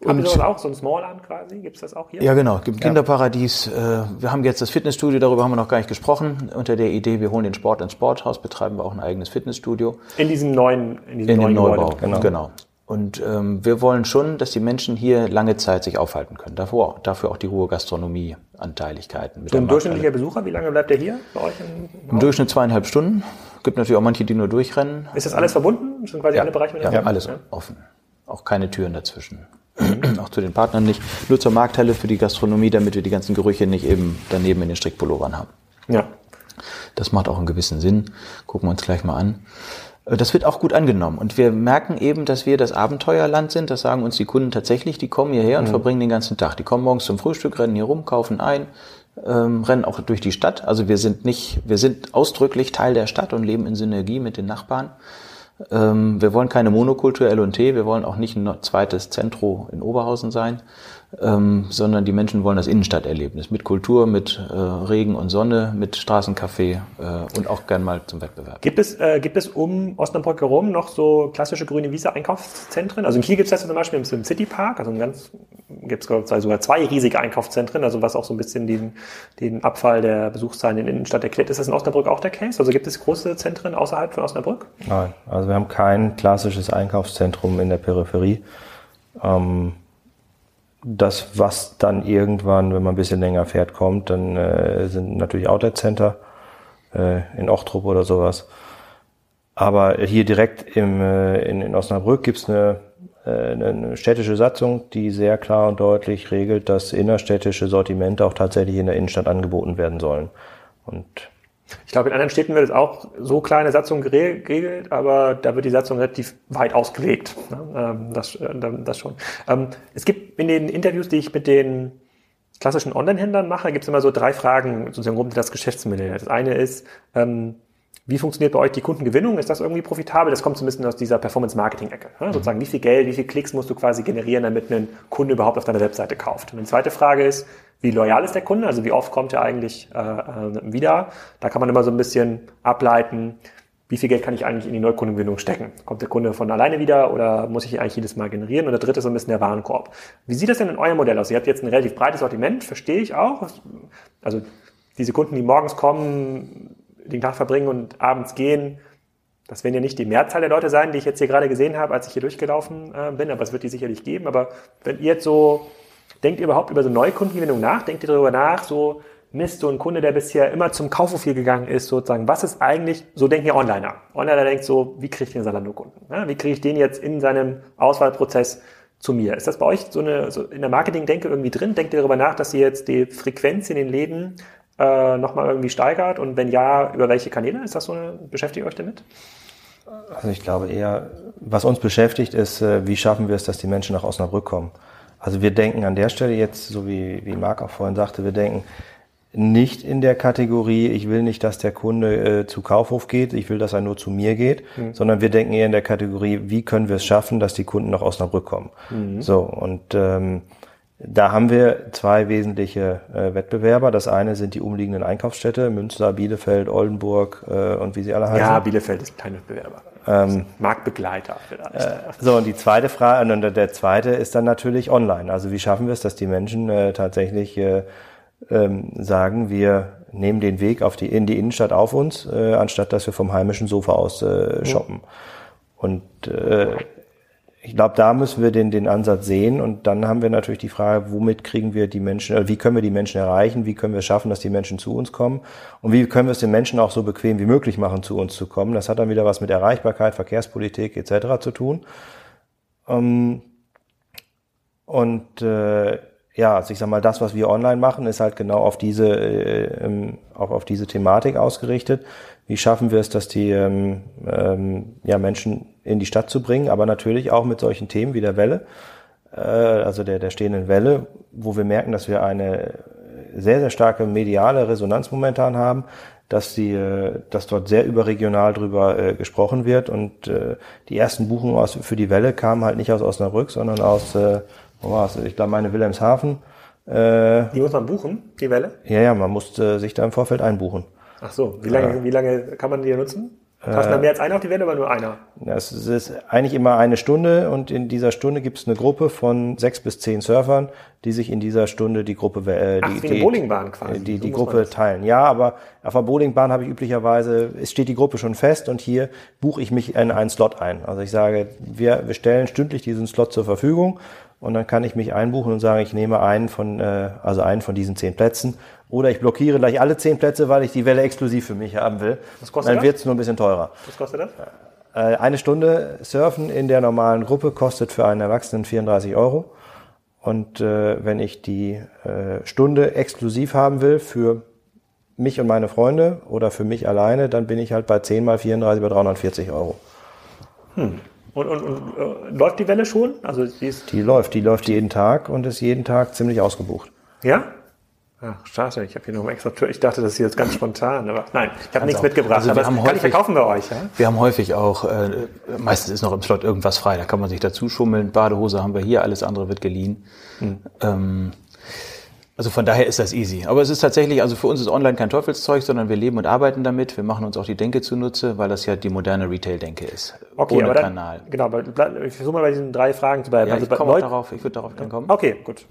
Speaker 1: Habt ihr sowas auch, so ein Small-An quasi? Gibt es das auch hier?
Speaker 2: Ja, genau. Gibt Kinderparadies. Äh, wir haben jetzt das Fitnessstudio, darüber haben wir noch gar nicht gesprochen. Unter der Idee, wir holen den Sport ins Sporthaus, betreiben wir auch ein eigenes Fitnessstudio.
Speaker 1: In diesem neuen,
Speaker 2: in diesem in neuen Neubau, genau. genau. Und ähm, wir wollen schon, dass die Menschen hier lange Zeit sich aufhalten können. Davor, dafür auch die hohe Gastronomie-Anteiligkeiten.
Speaker 1: So ein durchschnittlicher Besucher, wie lange bleibt der hier bei euch?
Speaker 2: Im, Im Durchschnitt zweieinhalb Stunden. Gibt natürlich auch manche, die nur durchrennen.
Speaker 1: Ist das alles verbunden? Sind quasi
Speaker 2: ja,
Speaker 1: alle Bereiche
Speaker 2: miteinander? Ja, alles ja. offen. Auch keine Türen dazwischen. Auch zu den Partnern nicht, nur zur Markthalle für die Gastronomie, damit wir die ganzen Gerüche nicht eben daneben in den Strickpullovern haben.
Speaker 1: Ja.
Speaker 2: Das macht auch einen gewissen Sinn. Gucken wir uns gleich mal an. Äh, das wird auch gut angenommen. Und wir merken eben, dass wir das Abenteuerland sind. Das sagen uns die Kunden tatsächlich. Die kommen hierher und mhm. verbringen den ganzen Tag. Die kommen morgens zum Frühstück, rennen hier rum, kaufen ein, ähm, rennen auch durch die Stadt. Also wir sind nicht, wir sind ausdrücklich Teil der Stadt und leben in Synergie mit den Nachbarn. Ähm, wir wollen keine Monokultur L&T, wir wollen auch nicht ein zweites Zentro in Oberhausen sein. Ähm, sondern die Menschen wollen das Innenstadterlebnis mit Kultur, mit äh, Regen und Sonne, mit Straßencafé äh, und auch gern mal zum Wettbewerb.
Speaker 1: Gibt es, äh, gibt es um Osnabrück herum noch so klassische grüne Wiese-Einkaufszentren? Also in Kiel gibt es das zum Beispiel im City Park, also ganz, gibt es sogar zwei riesige Einkaufszentren, also was auch so ein bisschen den, den Abfall der Besuchszahlen in der Innenstadt erklärt. Ist das in Osnabrück auch der Case? Also gibt es große Zentren außerhalb von Osnabrück?
Speaker 3: Nein, also wir haben kein klassisches Einkaufszentrum in der Peripherie. Ähm, das, was dann irgendwann, wenn man ein bisschen länger fährt, kommt, dann äh, sind natürlich Outlet-Center äh, in Ochtrup oder sowas. Aber hier direkt im, äh, in, in Osnabrück gibt's eine, äh, eine städtische Satzung, die sehr klar und deutlich regelt, dass innerstädtische Sortimente auch tatsächlich in der Innenstadt angeboten werden sollen. Und
Speaker 1: ich glaube, in anderen Städten wird es auch so klar in der Satzung geregelt, aber da wird die Satzung relativ weit ausgelegt. Ne? Ähm, das, äh, das schon. Ähm, es gibt in den Interviews, die ich mit den klassischen Online-Händlern mache, gibt es immer so drei Fragen sozusagen rund um das Geschäftsmodell. Das eine ist, ähm, wie funktioniert bei euch die Kundengewinnung? Ist das irgendwie profitabel? Das kommt so ein bisschen aus dieser Performance-Marketing-Ecke. Ne? Sozusagen, wie viel Geld, wie viel Klicks musst du quasi generieren, damit ein Kunde überhaupt auf deiner Webseite kauft? Und die zweite Frage ist, wie loyal ist der Kunde, also wie oft kommt er eigentlich äh, äh, wieder. Da kann man immer so ein bisschen ableiten, wie viel Geld kann ich eigentlich in die Neukundengewinnung stecken? Kommt der Kunde von alleine wieder oder muss ich ihn eigentlich jedes Mal generieren? Und der dritte ist so ein bisschen der Warenkorb. Wie sieht das denn in eurem Modell aus? Ihr habt jetzt ein relativ breites Sortiment, verstehe ich auch. Also diese Kunden, die morgens kommen, den Tag verbringen und abends gehen, das werden ja nicht die Mehrzahl der Leute sein, die ich jetzt hier gerade gesehen habe, als ich hier durchgelaufen äh, bin, aber es wird die sicherlich geben. Aber wenn ihr jetzt so Denkt ihr überhaupt über so Neukundengewinnung nach? Denkt ihr darüber nach, so Mist, so ein Kunde, der bisher immer zum Kaufhof gegangen ist, sozusagen, was ist eigentlich, so denken ja Onliner. Onliner denkt so, wie kriege ich den Salando-Kunden? Ja, wie kriege ich den jetzt in seinem Auswahlprozess zu mir? Ist das bei euch so eine, so in der Marketing-Denke irgendwie drin? Denkt ihr darüber nach, dass ihr jetzt die Frequenz in den Läden äh, nochmal irgendwie steigert? Und wenn ja, über welche Kanäle? Ist das so eine, beschäftigt ihr euch damit?
Speaker 3: Also ich glaube eher, was uns beschäftigt, ist, äh, wie schaffen wir es, dass die Menschen nach Osnabrück kommen? Also wir denken an der Stelle jetzt, so wie, wie Marc auch vorhin sagte, wir denken nicht in der Kategorie, ich will nicht, dass der Kunde äh, zu Kaufhof geht, ich will, dass er nur zu mir geht, mhm. sondern wir denken eher in der Kategorie, wie können wir es schaffen, dass die Kunden nach Osnabrück kommen. Mhm. So, und ähm, da haben wir zwei wesentliche äh, Wettbewerber. Das eine sind die umliegenden Einkaufsstädte, Münster, Bielefeld, Oldenburg äh, und wie sie alle heißen.
Speaker 1: Ja, Bielefeld ist kein Wettbewerber. Ähm, Marktbegleiter vielleicht. Äh,
Speaker 3: so, und die zweite Frage, und der zweite ist dann natürlich online. Also wie schaffen wir es, dass die Menschen äh, tatsächlich äh, ähm, sagen, wir nehmen den Weg auf die, in die Innenstadt auf uns, äh, anstatt dass wir vom heimischen Sofa aus äh, shoppen. Mhm. Und äh, ich glaube, da müssen wir den, den Ansatz sehen und dann haben wir natürlich die Frage, womit kriegen wir die Menschen, also wie können wir die Menschen erreichen, wie können wir es schaffen, dass die Menschen zu uns kommen und wie können wir es den Menschen auch so bequem wie möglich machen, zu uns zu kommen. Das hat dann wieder was mit Erreichbarkeit, Verkehrspolitik etc. zu tun. Ähm, und äh, ja, also ich sag mal, das, was wir online machen, ist halt genau auf diese, äh, auch auf diese Thematik ausgerichtet. Wie schaffen wir es, dass die ähm, ähm, ja, Menschen in die Stadt zu bringen, aber natürlich auch mit solchen Themen wie der Welle, äh, also der, der stehenden Welle, wo wir merken, dass wir eine sehr, sehr starke mediale Resonanz momentan haben, dass die, äh, dass dort sehr überregional drüber äh, gesprochen wird und äh, die ersten Buchungen aus, für die Welle kamen halt nicht aus Osnabrück, sondern aus, äh, wo war's? Ich glaube, meine Wilhelmshaven.
Speaker 1: Äh, die muss man buchen, die Welle?
Speaker 3: Ja, ja, man musste sich da im Vorfeld einbuchen.
Speaker 1: Ach so, wie lange, ja. wie lange kann man die nutzen? Passen da mehr als einer auf die Welle oder nur einer?
Speaker 3: Es ist eigentlich immer eine Stunde und in dieser Stunde gibt es eine Gruppe von sechs bis zehn Surfern, die sich in dieser Stunde die Gruppe
Speaker 1: äh,
Speaker 3: die, Ach,
Speaker 1: die, Bowlingbahn quasi.
Speaker 3: die, die so Gruppe teilen. Ja, aber auf der Bowlingbahn habe ich üblicherweise, es steht die Gruppe schon fest und hier buche ich mich in einen Slot ein. Also ich sage, wir, wir stellen stündlich diesen Slot zur Verfügung und dann kann ich mich einbuchen und sagen, ich nehme einen von, äh, also einen von diesen zehn Plätzen oder ich blockiere gleich alle zehn Plätze, weil ich die Welle exklusiv für mich haben will. Was kostet Dann wird es nur ein bisschen teurer.
Speaker 1: Was kostet das?
Speaker 3: Äh, eine Stunde Surfen in der normalen Gruppe kostet für einen Erwachsenen 34 Euro. Und äh, wenn ich die äh, Stunde exklusiv haben will für mich und meine Freunde oder für mich alleine, dann bin ich halt bei 10 mal 34 bei 340 Euro.
Speaker 1: Hm. Und, und, und äh, läuft die Welle schon?
Speaker 3: Also die, ist die läuft, die läuft jeden Tag und ist jeden Tag ziemlich ausgebucht.
Speaker 1: Ja? Ach, schade, ich habe hier noch extra Tür. Ich dachte, das ist jetzt ganz spontan, aber nein, ich habe nichts
Speaker 2: auch.
Speaker 1: mitgebracht.
Speaker 2: Also wir
Speaker 1: aber
Speaker 2: haben
Speaker 1: das kann ich
Speaker 2: häufig-
Speaker 1: verkaufen bei euch, ja?
Speaker 2: Wir haben häufig auch, äh, meistens ist noch im Slot irgendwas frei, da kann man sich dazu schummeln. Badehose haben wir hier, alles andere wird geliehen. Ähm, also von daher ist das easy. Aber es ist tatsächlich, also für uns ist online kein Teufelszeug, sondern wir leben und arbeiten damit. Wir machen uns auch die Denke zunutze, weil das ja die moderne Retail-Denke ist.
Speaker 1: Okay,
Speaker 2: ohne
Speaker 1: aber dann,
Speaker 2: Kanal.
Speaker 1: Genau, aber ich versuche mal bei diesen drei Fragen zu bleiben.
Speaker 2: Ja,
Speaker 1: also
Speaker 2: ich komme darauf, ich würde darauf dann kommen.
Speaker 1: Okay, gut.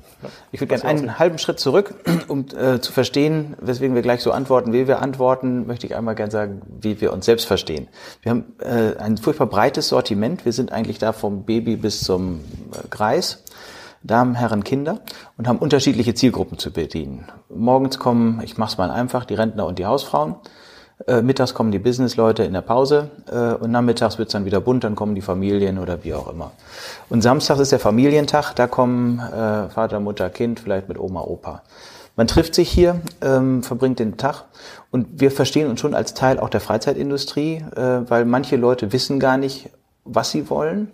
Speaker 2: Ich würde gerne einen halben Schritt zurück, um äh, zu verstehen, weswegen wir gleich so antworten, wie wir antworten, möchte ich einmal gerne sagen, wie wir uns selbst verstehen. Wir haben äh, ein furchtbar breites Sortiment. Wir sind eigentlich da vom Baby bis zum äh, Greis. Damen, Herren, Kinder und haben unterschiedliche Zielgruppen zu bedienen. Morgens kommen, ich mache es mal einfach, die Rentner und die Hausfrauen. Äh, mittags kommen die Businessleute in der Pause äh, und nachmittags wird's dann wieder bunt, dann kommen die Familien oder wie auch immer. Und samstags ist der Familientag, da kommen äh, Vater, Mutter, Kind, vielleicht mit Oma, Opa. Man trifft sich hier, ähm, verbringt den Tag und wir verstehen uns schon als Teil auch der Freizeitindustrie, weil manche Leute wissen gar nicht, was sie wollen.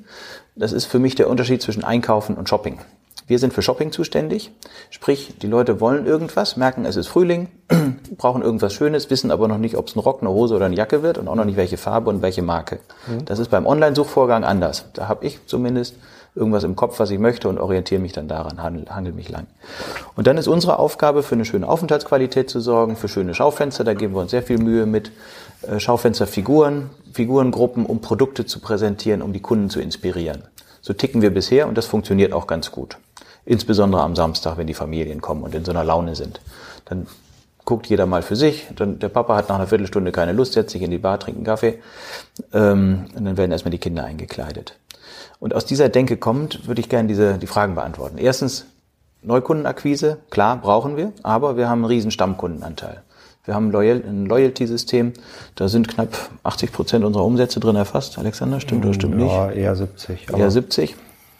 Speaker 2: Das ist für mich der Unterschied zwischen Einkaufen und Shopping. Wir sind für Shopping zuständig, sprich, die Leute wollen irgendwas, merken, es ist Frühling, brauchen irgendwas Schönes, wissen aber noch nicht, ob es ein Rock, eine Hose oder eine Jacke wird und auch noch nicht, welche Farbe und welche Marke. Das ist beim Online-Suchvorgang anders. Da habe ich zumindest irgendwas im Kopf, was ich möchte und orientiere mich dann daran, handel, handel mich lang. Und dann ist unsere Aufgabe, für eine schöne Aufenthaltsqualität zu sorgen, für schöne Schaufenster, da geben wir uns sehr viel Mühe mit, äh, Schaufensterfiguren, Figurengruppen, um Produkte zu präsentieren, um die Kunden zu inspirieren. So ticken wir bisher und das funktioniert auch ganz gut. Insbesondere am Samstag, wenn die Familien kommen und in so einer Laune sind. Dann guckt jeder mal für sich. Dann, der Papa hat nach einer Viertelstunde keine Lust, setzt sich in die Bar, trinkt einen Kaffee. Ähm, und dann werden erstmal die Kinder eingekleidet. Und aus dieser Denke kommt, würde ich gerne diese, die Fragen beantworten. Erstens, Neukundenakquise, klar, brauchen wir, aber wir haben einen riesen Stammkundenanteil. Wir haben ein Loyalty-System, da sind knapp 80 Prozent unserer Umsätze drin erfasst. Alexander, stimmt oder stimmt nicht?
Speaker 3: Ja, eher 70. aber-
Speaker 2: Eher 70.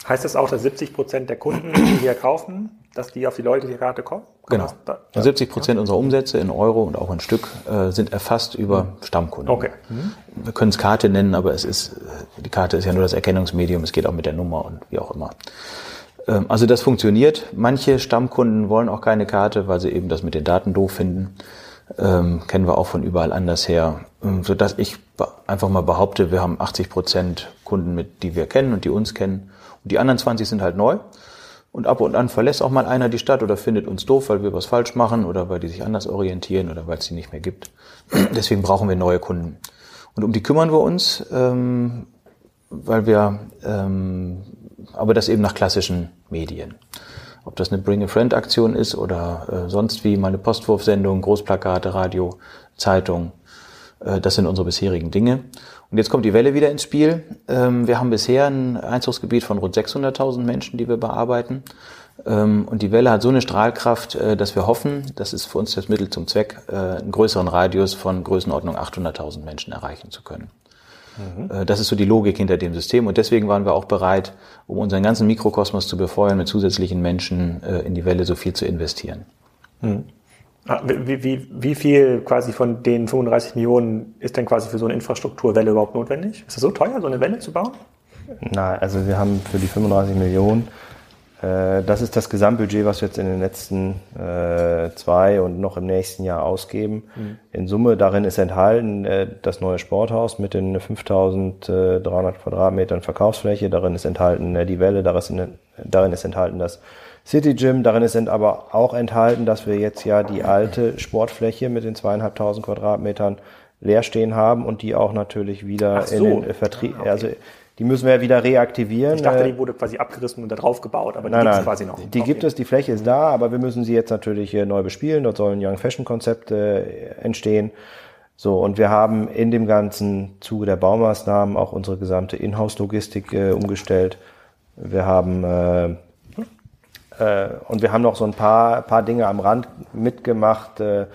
Speaker 1: Heißt das auch, dass 70 Prozent der Kunden, die hier kaufen, dass die auf die Loyalty-Karte kommen?
Speaker 2: Genau.
Speaker 1: Da,
Speaker 2: Und 70 Prozent unserer Umsätze in Euro und auch in Stück äh, sind erfasst über Stammkunden.
Speaker 1: Okay.
Speaker 2: Wir können es Karte nennen, aber es ist, äh, die Karte ist ja nur das Erkennungsmedium, es geht auch mit der Nummer und wie auch immer. Ähm, Also das funktioniert. Manche Stammkunden wollen auch keine Karte, weil sie eben das mit den Daten doof finden. Ähm, kennen wir auch von überall anders her. Ähm, Sodass ich be- einfach mal behaupte, wir haben 80 Prozent Kunden, mit, die wir kennen und die uns kennen. Und die anderen 20 sind halt neu. Und ab und an verlässt auch mal einer die Stadt oder findet uns doof, weil wir was falsch machen oder weil die sich anders orientieren oder weil es die nicht mehr gibt. Deswegen brauchen wir neue Kunden. Und um die kümmern wir uns, ähm, weil wir, ähm, aber das eben nach klassischen Medien. Ob das eine Bring a Friend Aktion ist oder äh, sonst wie mal eine Postwurfsendung, Großplakate, Radio, Zeitung. Äh, das sind unsere bisherigen Dinge. Und jetzt kommt die Welle wieder ins Spiel. Ähm, wir haben bisher ein Einzugsgebiet von rund 600.000 Menschen, die wir bearbeiten. Ähm, und die Welle hat so eine Strahlkraft, äh, dass wir hoffen, das ist für uns das Mittel zum Zweck, äh, einen größeren Radius von Größenordnung 800.000 Menschen erreichen zu können. Äh, Das ist so die Logik hinter dem System und deswegen waren wir auch bereit, um unseren ganzen Mikrokosmos zu befeuern, mit zusätzlichen Menschen äh, in die Welle so viel zu investieren.
Speaker 1: Ah, Wie, wie, wie viel quasi von den 35 Millionen ist denn quasi für so eine Infrastrukturwelle überhaupt notwendig? Ist das so teuer, so eine Welle zu bauen?
Speaker 3: Nein, also wir haben für die 35 Millionen, das ist das Gesamtbudget, was wir jetzt in den letzten äh, zwei und noch im nächsten Jahr ausgeben. In Summe darin ist enthalten äh, das neue Sporthaus mit den 5300 Quadratmetern Verkaufsfläche, darin ist enthalten äh, die Welle, darin ist, enthalten das City Gym, darin ist aber auch enthalten, dass wir jetzt ja die alte Sportfläche mit den zweieinhalbtausend Quadratmetern leer stehen haben und die auch natürlich wieder
Speaker 1: so.
Speaker 3: in den äh, Vertrieb, also die müssen wir ja wieder reaktivieren.
Speaker 1: Ich dachte,
Speaker 3: Äh,
Speaker 1: die wurde quasi abgerissen und da drauf gebaut, aber die
Speaker 3: Nein,
Speaker 1: gibt es
Speaker 3: nein,
Speaker 1: quasi noch.
Speaker 3: die gibt es, die Fläche ist da, aber wir müssen sie jetzt natürlich neu bespielen. Dort sollen Young Fashion Konzepte äh, entstehen. So, und wir haben in dem ganzen Zuge der Baumaßnahmen auch unsere gesamte Inhouse-Logistik äh, umgestellt. Wir haben äh, äh, und wir haben noch so ein paar, paar Dinge am Rand mitgemacht, äh, äh,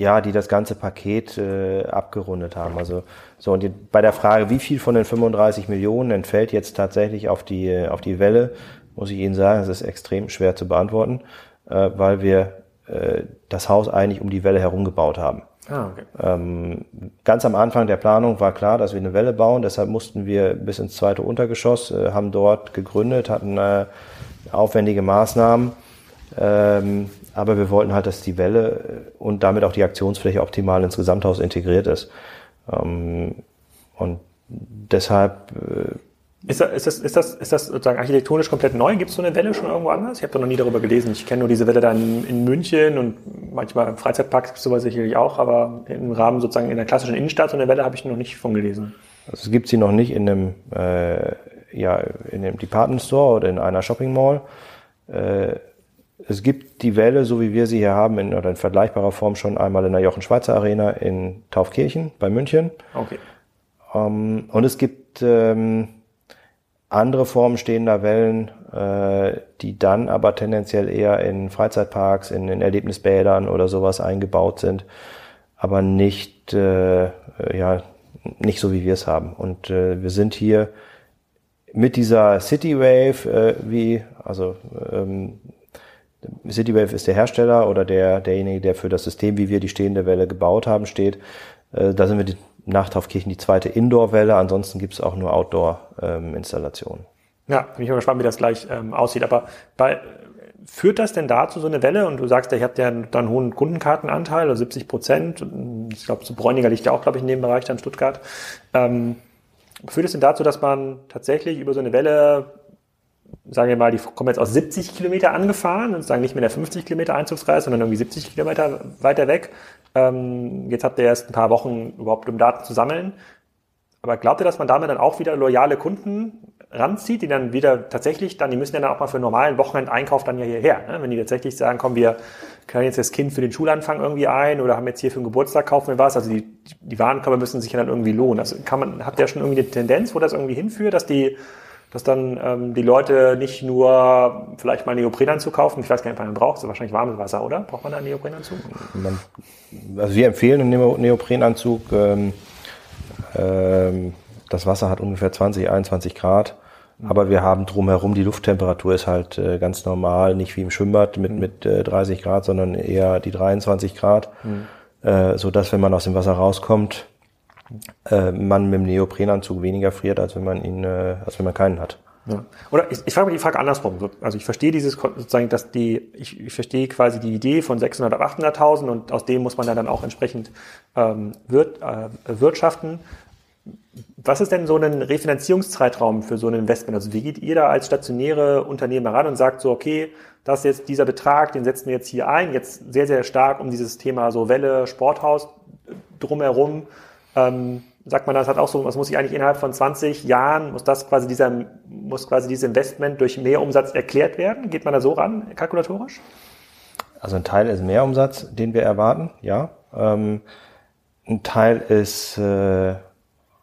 Speaker 3: ja, die das ganze Paket äh, abgerundet haben. Also so und die, bei der Frage, wie viel von den 35 Millionen entfällt jetzt tatsächlich auf die auf die Welle, muss ich Ihnen sagen, es ist extrem schwer zu beantworten, äh, weil wir äh, das Haus eigentlich um die Welle herum gebaut haben.
Speaker 1: Ah, okay.
Speaker 3: Ähm, ganz am Anfang der Planung war klar, dass wir eine Welle bauen. Deshalb mussten wir bis ins zweite Untergeschoss, äh, haben dort gegründet, hatten äh, aufwendige Maßnahmen. Ähm, aber wir wollten halt, dass die Welle und damit auch die Aktionsfläche optimal ins Gesamthaus integriert ist. Ähm, und deshalb äh,
Speaker 1: ist das, ist, das, ist, das, ist das sozusagen architektonisch komplett neu? Gibt es so eine Welle schon irgendwo anders? Ich habe da noch nie darüber gelesen. Ich kenne nur diese Welle dann in München und manchmal im Freizeitpark gibt es sowas sicherlich auch, aber im Rahmen sozusagen in der klassischen Innenstadt so eine Welle habe ich noch nicht von gelesen.
Speaker 3: Also es gibt sie noch nicht in einem, äh, ja, in einem Department Store oder in einer Shopping Mall. Äh, es gibt die Welle, so wie wir sie hier haben, in, oder in vergleichbarer Form schon einmal in der Jochen Schweizer Arena in Taufkirchen bei München.
Speaker 1: Okay.
Speaker 3: Ähm, und es gibt ähm, andere Formen stehender Wellen, äh, die dann aber tendenziell eher in Freizeitparks, in, in Erlebnisbädern oder sowas eingebaut sind, aber nicht, äh, ja, nicht so wie wir es haben. Und äh, wir sind hier mit dieser City Wave, äh, wie, also ähm, CityWave ist der Hersteller oder der, derjenige, der für das System, wie wir die stehende Welle gebaut haben, steht. Äh, da sind wir die, nach Taufkirchen die zweite Indoor-Welle, ansonsten gibt es auch nur Outdoor-Installationen.
Speaker 1: Ähm, ja, bin ich mal gespannt, wie das gleich ähm, aussieht. Aber bei, führt das denn dazu, so eine Welle? Und du sagst, ihr habt ja dann einen hohen Kundenkartenanteil, also 70 Prozent. Ich glaube, so Bräuniger liegt ja auch, glaube ich, in dem Bereich dann Stuttgart. Ähm, führt es denn dazu, dass man tatsächlich über so eine Welle sagen wir mal, die kommen jetzt aus 70 Kilometer angefahren und sagen nicht mehr der 50 Kilometer Einzugskreis, sondern irgendwie 70 Kilometer weiter weg. Ähm, jetzt habt ihr erst ein paar Wochen überhaupt, um Daten zu sammeln. Aber glaubt ihr, dass man damit dann auch wieder loyale Kunden ranzieht, die dann wieder tatsächlich dann, die müssen ja dann auch mal für einen normalen Wochenendeinkauf dann ja hierher. Ne? Wenn die tatsächlich sagen, komm, wir können jetzt das Kind für den Schulanfang irgendwie ein oder haben jetzt hier für den Geburtstag kaufen wir was. Also die, die Warenkörper müssen sich ja dann irgendwie lohnen. Also kann man, habt ihr schon irgendwie eine Tendenz, wo das irgendwie hinführt, dass die dass dann ähm, die Leute nicht nur vielleicht mal einen Neoprenanzug kaufen, ich weiß gar nicht, ob man braucht, so wahrscheinlich warmes Wasser, oder? Braucht man einen Neoprenanzug? Man,
Speaker 3: also wir empfehlen einen Neoprenanzug. Ähm, ähm, das Wasser hat ungefähr 20, 21 Grad. Aber wir haben drumherum, die Lufttemperatur ist halt äh, ganz normal, nicht wie im Schwimmbad mit, mit äh, 30 Grad, sondern eher die 23 Grad. Mhm. Äh, so dass wenn man aus dem Wasser rauskommt, äh, man mit dem Neoprenanzug weniger friert, als wenn man ihn, äh, als wenn man keinen hat.
Speaker 1: Ja. Oder ich, ich frage mich die Frage andersrum. Also ich verstehe dieses sozusagen, dass die, ich, ich verstehe quasi die Idee von 600 auf 800.000 und aus dem muss man dann auch entsprechend ähm, wirt, äh, wirtschaften. Was ist denn so ein Refinanzierungszeitraum für so ein Investment? Also wie geht ihr da als stationäre Unternehmer ran und sagt so, okay, das ist jetzt dieser Betrag, den setzen wir jetzt hier ein, jetzt sehr, sehr stark um dieses Thema so Welle, Sporthaus drumherum ähm, sagt man, das hat auch so, das muss ich eigentlich innerhalb von 20 Jahren, muss das quasi dieser, muss quasi dieses Investment durch Mehrumsatz erklärt werden? Geht man da so ran, kalkulatorisch?
Speaker 3: Also ein Teil ist Mehrumsatz, den wir erwarten, ja. Ähm, ein Teil ist äh,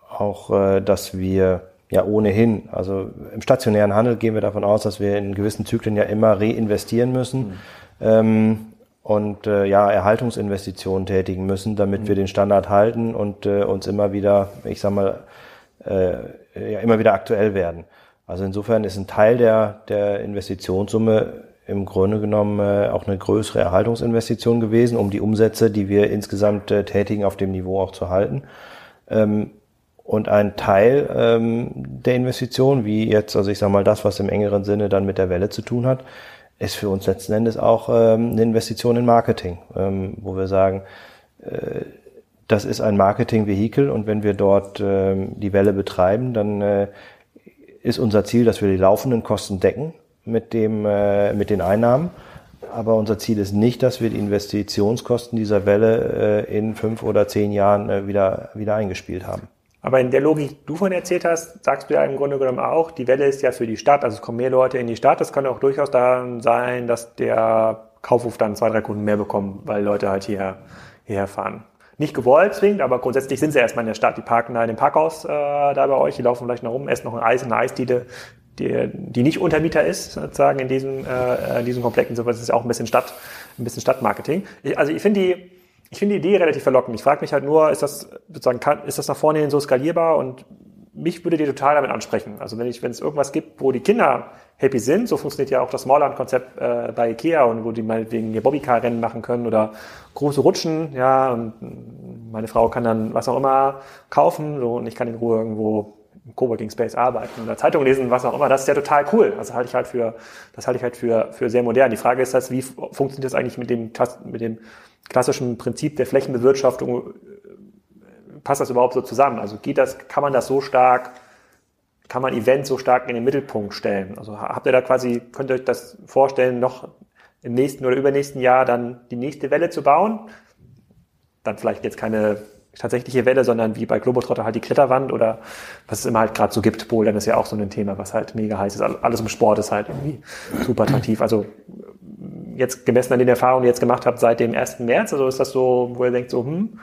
Speaker 3: auch, äh, dass wir ja ohnehin, also im stationären Handel gehen wir davon aus, dass wir in gewissen Zyklen ja immer reinvestieren müssen. Mhm. Ähm, und äh, ja Erhaltungsinvestitionen tätigen müssen, damit mhm. wir den Standard halten und äh, uns immer wieder, ich sag mal, äh, ja, immer wieder aktuell werden. Also insofern ist ein Teil der der Investitionssumme im Grunde genommen äh, auch eine größere Erhaltungsinvestition gewesen, um die Umsätze, die wir insgesamt äh, tätigen, auf dem Niveau auch zu halten. Ähm, und ein Teil ähm, der Investition, wie jetzt, also ich sag mal, das, was im engeren Sinne dann mit der Welle zu tun hat, ist für uns letzten Endes auch ähm, eine Investition in Marketing, ähm, wo wir sagen, äh, das ist ein Marketingvehikel und wenn wir dort ähm, die Welle betreiben, dann äh, ist unser Ziel, dass wir die laufenden Kosten decken mit dem äh, mit den Einnahmen. Aber unser Ziel ist nicht, dass wir die Investitionskosten dieser Welle äh, in fünf oder zehn Jahren äh, wieder wieder eingespielt haben.
Speaker 1: Aber in der Logik, die du von erzählt hast, sagst du ja im Grunde genommen auch, die Welle ist ja für die Stadt, also es kommen mehr Leute in die Stadt. Es kann auch durchaus daran sein, dass der Kaufhof dann zwei, drei Kunden mehr bekommt, weil Leute halt hierher, hierher fahren. Nicht gewollt zwingend, aber grundsätzlich sind sie erstmal in der Stadt. Die parken da in dem Parkhaus äh, da bei euch, die laufen vielleicht noch rum, essen noch ein Eis, eine Eisdiele, die, die nicht Untermieter ist, sozusagen in diesem, äh, in diesem Komplex. Insofern ist auch ein bisschen Stadt, ein bisschen Stadtmarketing. Ich, also ich finde die, ich finde die Idee relativ verlockend. Ich frage mich halt nur, ist das sozusagen, kann, ist das nach vorne hin so skalierbar und mich würde die total damit ansprechen. Also wenn ich, wenn es irgendwas gibt, wo die Kinder happy sind, so funktioniert ja auch das Smallland-Konzept äh, bei Ikea und wo die mal wegen ihr Bobbycar-Rennen machen können oder große Rutschen, ja, und meine Frau kann dann was auch immer kaufen, so, und ich kann in Ruhe irgendwo im Coworking Space arbeiten oder Zeitung lesen, was auch immer, das ist ja total cool. Das halte ich halt für, das halte ich halt für, für sehr modern. Die Frage ist das, wie funktioniert das eigentlich mit dem, mit dem klassischen Prinzip der Flächenbewirtschaftung? Passt das überhaupt so zusammen? Also geht das, kann man das so stark, kann man Events so stark in den Mittelpunkt stellen? Also habt ihr da quasi, könnt ihr euch das vorstellen, noch im nächsten oder übernächsten Jahr dann die nächste Welle zu bauen? Dann vielleicht jetzt keine tatsächliche Welle, sondern wie bei Globotrotter halt die Kletterwand oder was es immer halt gerade so gibt. Bouldern ist ja auch so ein Thema, was halt mega heiß ist. Alles im Sport ist halt irgendwie super attraktiv. Also jetzt gemessen an den Erfahrungen, die ihr jetzt gemacht habt seit dem 1. März, also ist das so, wo ihr denkt so, hm,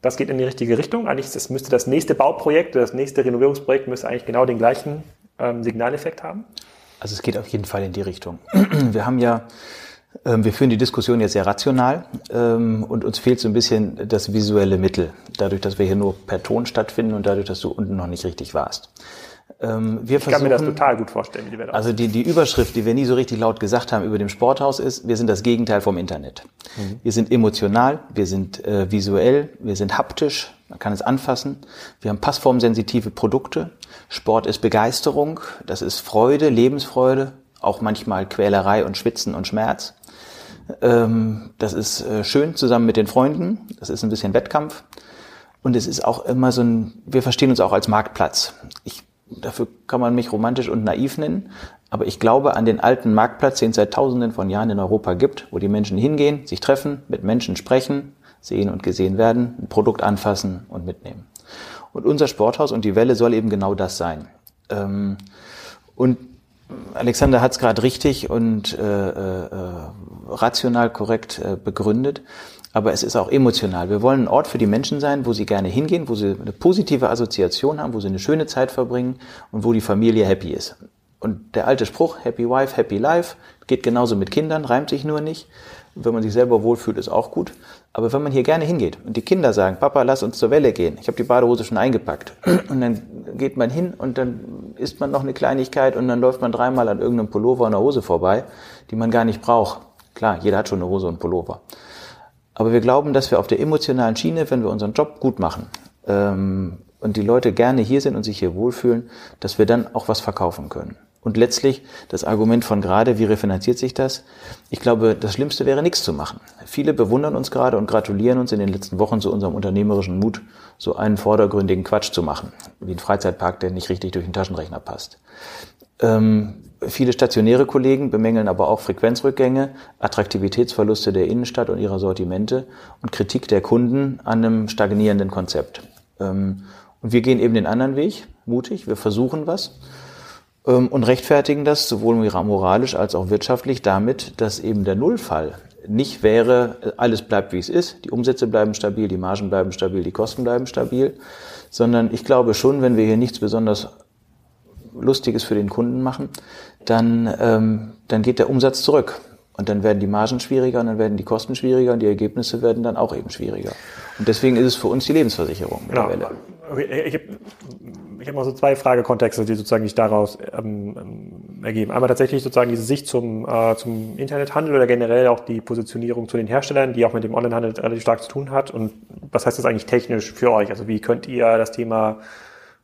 Speaker 1: das geht in die richtige Richtung. Eigentlich das müsste das nächste Bauprojekt, das nächste Renovierungsprojekt müsste eigentlich genau den gleichen ähm, Signaleffekt haben.
Speaker 2: Also es geht auf jeden Fall in die Richtung. Wir haben ja wir führen die Diskussion jetzt sehr rational ähm, und uns fehlt so ein bisschen das visuelle Mittel, dadurch, dass wir hier nur per Ton stattfinden und dadurch, dass du unten noch nicht richtig warst.
Speaker 1: Ähm, wir ich kann mir das total gut vorstellen,
Speaker 2: die Also die, die Überschrift, die wir nie so richtig laut gesagt haben über dem Sporthaus ist, wir sind das Gegenteil vom Internet. Mhm. Wir sind emotional, wir sind äh, visuell, wir sind haptisch, man kann es anfassen. Wir haben passformsensitive Produkte. Sport ist Begeisterung, das ist Freude, Lebensfreude, auch manchmal Quälerei und Schwitzen und Schmerz. Ähm, das ist äh, schön zusammen mit den Freunden. Das ist ein bisschen Wettkampf. Und es ist auch immer so ein, wir verstehen uns auch als Marktplatz. Ich, dafür kann man mich romantisch und naiv nennen. Aber ich glaube an den alten Marktplatz, den es seit tausenden von Jahren in Europa gibt, wo die Menschen hingehen, sich treffen, mit Menschen sprechen, sehen und gesehen werden, ein Produkt anfassen und mitnehmen. Und unser Sporthaus und die Welle soll eben genau das sein. Ähm, und Alexander hat es gerade richtig und äh, äh, rational korrekt äh, begründet, aber es ist auch emotional. Wir wollen ein Ort für die Menschen sein, wo sie gerne hingehen, wo sie eine positive Assoziation haben, wo sie eine schöne Zeit verbringen und wo die Familie happy ist. Und der alte Spruch, Happy Wife, Happy Life, geht genauso mit Kindern, reimt sich nur nicht. Wenn man sich selber wohlfühlt, ist auch gut. Aber wenn man hier gerne hingeht und die Kinder sagen, Papa, lass uns zur Welle gehen, ich habe die Badehose schon eingepackt, und dann geht man hin und dann isst man noch eine Kleinigkeit und dann läuft man dreimal an irgendeinem Pullover und einer Hose vorbei, die man gar nicht braucht. Klar, jeder hat schon eine Hose und Pullover. Aber wir glauben, dass wir auf der emotionalen Schiene, wenn wir unseren Job gut machen ähm, und die Leute gerne hier sind und sich hier wohlfühlen, dass wir dann auch was verkaufen können. Und letztlich das Argument von gerade, wie refinanziert sich das? Ich glaube, das Schlimmste wäre nichts zu machen. Viele bewundern uns gerade und gratulieren uns in den letzten Wochen zu unserem unternehmerischen Mut, so einen vordergründigen Quatsch zu machen, wie ein Freizeitpark, der nicht richtig durch den Taschenrechner passt. Ähm, viele stationäre Kollegen bemängeln aber auch Frequenzrückgänge, Attraktivitätsverluste der Innenstadt und ihrer Sortimente und Kritik der Kunden an einem stagnierenden Konzept. Ähm, und wir gehen eben den anderen Weg, mutig, wir versuchen was und rechtfertigen das sowohl moralisch als auch wirtschaftlich damit, dass eben der Nullfall nicht wäre, alles bleibt wie es ist, die Umsätze bleiben stabil, die Margen bleiben stabil, die Kosten bleiben stabil, sondern ich glaube schon, wenn wir hier nichts besonders Lustiges für den Kunden machen, dann, ähm, dann geht der Umsatz zurück. Und dann werden die Margen schwieriger und dann werden die Kosten schwieriger und die Ergebnisse werden dann auch eben schwieriger. Und deswegen ist es für uns die Lebensversicherung.
Speaker 1: Genau. Ich habe ich hab noch so zwei Fragekontexte, die sozusagen sich daraus ähm, ähm, ergeben. Einmal tatsächlich sozusagen diese Sicht zum, äh, zum Internethandel oder generell auch die Positionierung zu den Herstellern, die auch mit dem Onlinehandel relativ stark zu tun hat. Und was heißt das eigentlich technisch für euch? Also wie könnt ihr das Thema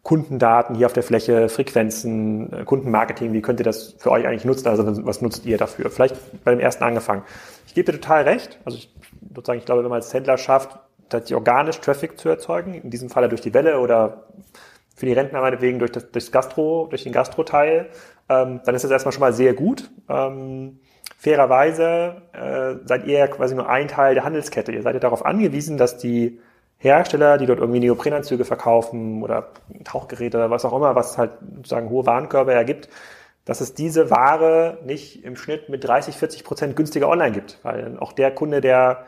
Speaker 1: Kundendaten hier auf der Fläche, Frequenzen, äh, Kundenmarketing, wie könnt ihr das für euch eigentlich nutzen? Also was nutzt ihr dafür? Vielleicht bei dem ersten angefangen. Ich gebe dir total recht. Also ich, sozusagen, ich glaube, wenn man als Händler schafft, tatsächlich organisch Traffic zu erzeugen, in diesem Falle durch die Welle oder für die Rentner meinetwegen durch das, durchs Gastro, durch den Gastro-Teil, ähm, dann ist das erstmal schon mal sehr gut. Ähm, fairerweise äh, seid ihr quasi nur ein Teil der Handelskette. Ihr seid ja darauf angewiesen, dass die Hersteller, die dort irgendwie Neoprenanzüge verkaufen oder Tauchgeräte oder was auch immer, was halt sozusagen hohe Warenkörbe ergibt, dass es diese Ware nicht im Schnitt mit 30, 40 Prozent günstiger online gibt. Weil auch der Kunde, der,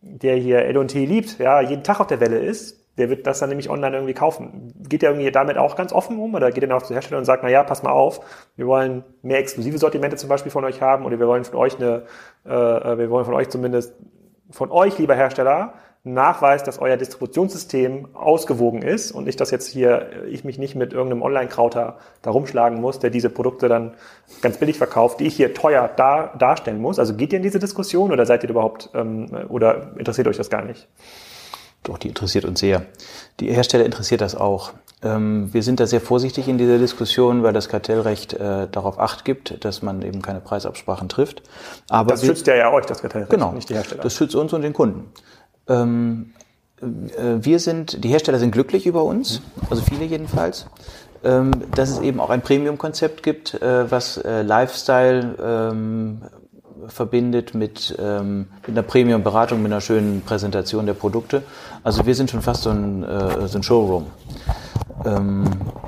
Speaker 1: der hier L&T liebt, ja, jeden Tag auf der Welle ist, der wird das dann nämlich online irgendwie kaufen. Geht der irgendwie damit auch ganz offen um oder geht er dann auf den Hersteller und sagt, na ja, pass mal auf, wir wollen mehr exklusive Sortimente zum Beispiel von euch haben oder wir wollen von euch eine, äh, wir wollen von euch zumindest, von euch, lieber Hersteller, Nachweis, dass euer Distributionssystem ausgewogen ist und nicht, dass jetzt hier ich mich nicht mit irgendeinem Online-Krauter da rumschlagen muss, der diese Produkte dann ganz billig verkauft, die ich hier teuer dar, darstellen muss. Also geht ihr in diese Diskussion oder seid ihr überhaupt ähm, oder interessiert euch das gar nicht?
Speaker 2: Doch, die interessiert uns sehr. Die Hersteller interessiert das auch. Ähm, wir sind da sehr vorsichtig in dieser Diskussion, weil das Kartellrecht äh, darauf acht gibt, dass man eben keine Preisabsprachen trifft.
Speaker 1: Aber das schützt ja ja euch, das Kartellrecht,
Speaker 2: genau, nicht die Hersteller. Das schützt uns und den Kunden. Ähm, äh, wir sind, die Hersteller sind glücklich über uns, also viele jedenfalls, ähm, dass es eben auch ein Premium-Konzept gibt, äh, was Lifestyle verbindet mit, ähm, mit einer Premium-Beratung, mit einer schönen Präsentation der Produkte. Also wir sind schon fast so ein, äh, so ein Showroom. Ähm,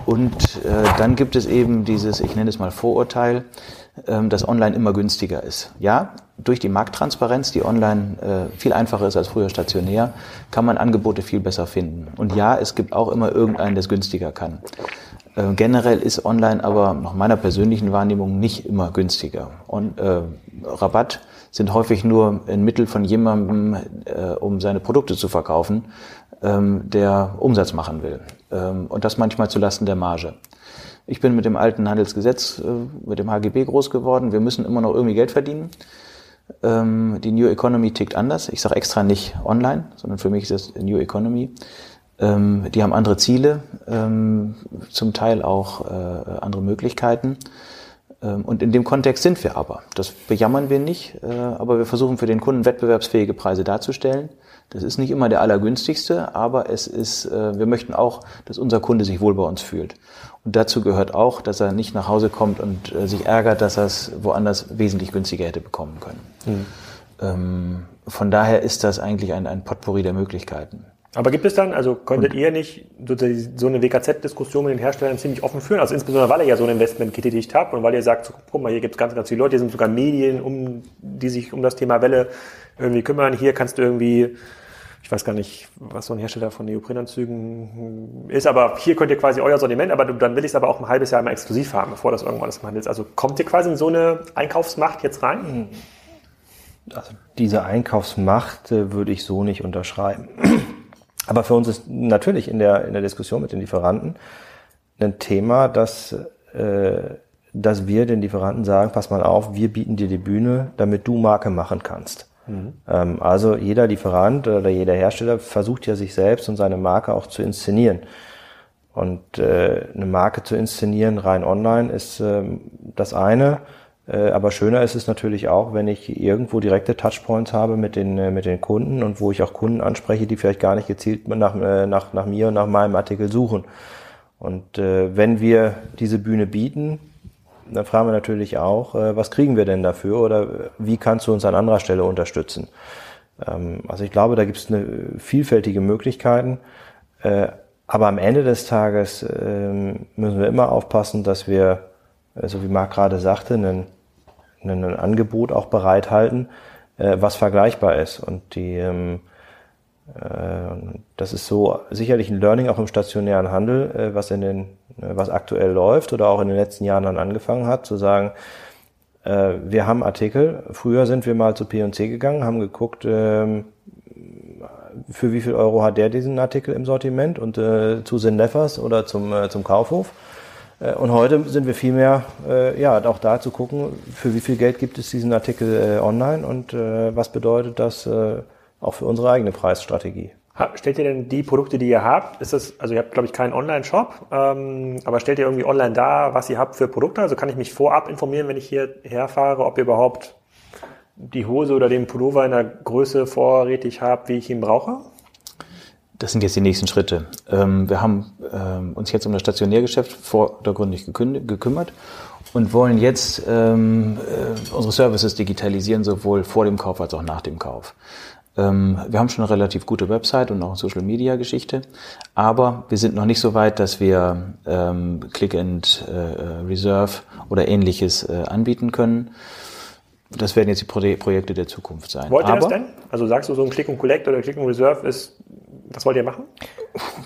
Speaker 2: und äh, dann gibt es eben dieses, ich nenne es mal Vorurteil, ähm, dass online immer günstiger ist. Ja, durch die Markttransparenz, die online äh, viel einfacher ist als früher stationär, kann man Angebote viel besser finden. Und ja, es gibt auch immer irgendeinen, der es günstiger kann. Äh, generell ist online aber nach meiner persönlichen Wahrnehmung nicht immer günstiger. Und äh, Rabatt sind häufig nur ein Mittel von jemandem, äh, um seine Produkte zu verkaufen, ähm, der Umsatz machen will. Ähm, und das manchmal zulasten der Marge. Ich bin mit dem alten Handelsgesetz, äh, mit dem HGB groß geworden. Wir müssen immer noch irgendwie Geld verdienen. Ähm, die New Economy tickt anders. Ich sage extra nicht online, sondern für mich ist das New Economy. Ähm, die haben andere Ziele, ähm, zum Teil auch äh, andere Möglichkeiten. Ähm, und in dem Kontext sind wir aber. Das bejammern wir nicht, äh, aber wir versuchen für den Kunden wettbewerbsfähige Preise darzustellen. Das ist nicht immer der allergünstigste, aber es ist, äh, wir möchten auch, dass unser Kunde sich wohl bei uns fühlt. Und dazu gehört auch, dass er nicht nach Hause kommt und äh, sich ärgert, dass er es woanders wesentlich günstiger hätte bekommen können. Mhm. Von daher ist das eigentlich ein, ein Potpourri der Möglichkeiten.
Speaker 1: Aber gibt es dann, also könntet ihr nicht so eine WKZ-Diskussion mit den Herstellern ziemlich offen führen? Also insbesondere, weil ihr ja so ein Investment getätigt habt und weil ihr sagt, so, guck mal, hier gibt es ganz, ganz viele Leute, hier sind sogar Medien, um, die sich um das Thema Welle irgendwie kümmern. Hier kannst du irgendwie, ich weiß gar nicht, was so ein Hersteller von Neoprenanzügen ist, aber hier könnt ihr quasi euer Sortiment, aber dann will ich es aber auch ein halbes Jahr immer exklusiv haben, bevor das irgendwann das Handel ist. Also kommt ihr quasi in so eine Einkaufsmacht jetzt rein?
Speaker 3: Also diese Einkaufsmacht äh, würde ich so nicht unterschreiben. Aber für uns ist natürlich in der, in der Diskussion mit den Lieferanten ein Thema, dass, äh, dass wir den Lieferanten sagen, pass mal auf, wir bieten dir die Bühne, damit du Marke machen kannst. Mhm. Ähm, also jeder Lieferant oder jeder Hersteller versucht ja sich selbst und seine Marke auch zu inszenieren. Und äh, eine Marke zu inszenieren rein online ist äh, das eine. Äh, aber schöner ist es natürlich auch, wenn ich irgendwo direkte Touchpoints habe mit den, äh, mit den Kunden und wo ich auch Kunden anspreche, die vielleicht gar nicht gezielt nach, äh, nach, nach mir und nach meinem Artikel suchen. Und äh, wenn wir diese Bühne bieten, dann fragen wir natürlich auch, äh, was kriegen wir denn dafür oder wie kannst du uns an anderer Stelle unterstützen? Ähm, also ich glaube, da gibt es eine vielfältige Möglichkeiten. Äh, aber am Ende des Tages äh, müssen wir immer aufpassen, dass wir so wie Marc gerade sagte, ein, ein Angebot auch bereithalten, äh, was vergleichbar ist. Und die, ähm, äh, das ist so sicherlich ein Learning auch im stationären Handel, äh, was in den, äh, was aktuell läuft oder auch in den letzten Jahren dann angefangen hat, zu sagen, äh, wir haben Artikel. Früher sind wir mal zu P&C gegangen, haben geguckt, äh, für wie viel Euro hat der diesen Artikel im Sortiment und äh, zu Neffers oder zum, äh, zum Kaufhof. Äh, und heute sind wir vielmehr, äh, ja, auch da zu gucken, für wie viel Geld gibt es diesen Artikel äh, online und äh, was bedeutet das äh, auch für unsere eigene Preisstrategie.
Speaker 1: Stellt ihr denn die Produkte, die ihr habt, ist das, also ihr habt, glaube ich, keinen Online-Shop, ähm, aber stellt ihr irgendwie online da, was ihr habt für Produkte? Also kann ich mich vorab informieren, wenn ich hierher fahre, ob ihr überhaupt die Hose oder den Pullover in der Größe vorrätig habt, wie ich ihn brauche?
Speaker 2: Das sind jetzt die nächsten Schritte. Ähm, wir haben ähm, uns jetzt um das Stationärgeschäft vordergründig gekümmert und wollen jetzt ähm, äh, unsere Services digitalisieren, sowohl vor dem Kauf als auch nach dem Kauf. Ähm, wir haben schon eine relativ gute Website und auch eine Social-Media-Geschichte, aber wir sind noch nicht so weit, dass wir ähm, Click and äh, Reserve oder ähnliches äh, anbieten können. Das werden jetzt die Pro Projekte der Zukunft sein.
Speaker 1: Wollt ihr aber, das denn? Also sagst du, so ein Click and Collect oder Click and Reserve ist was wollt ihr machen?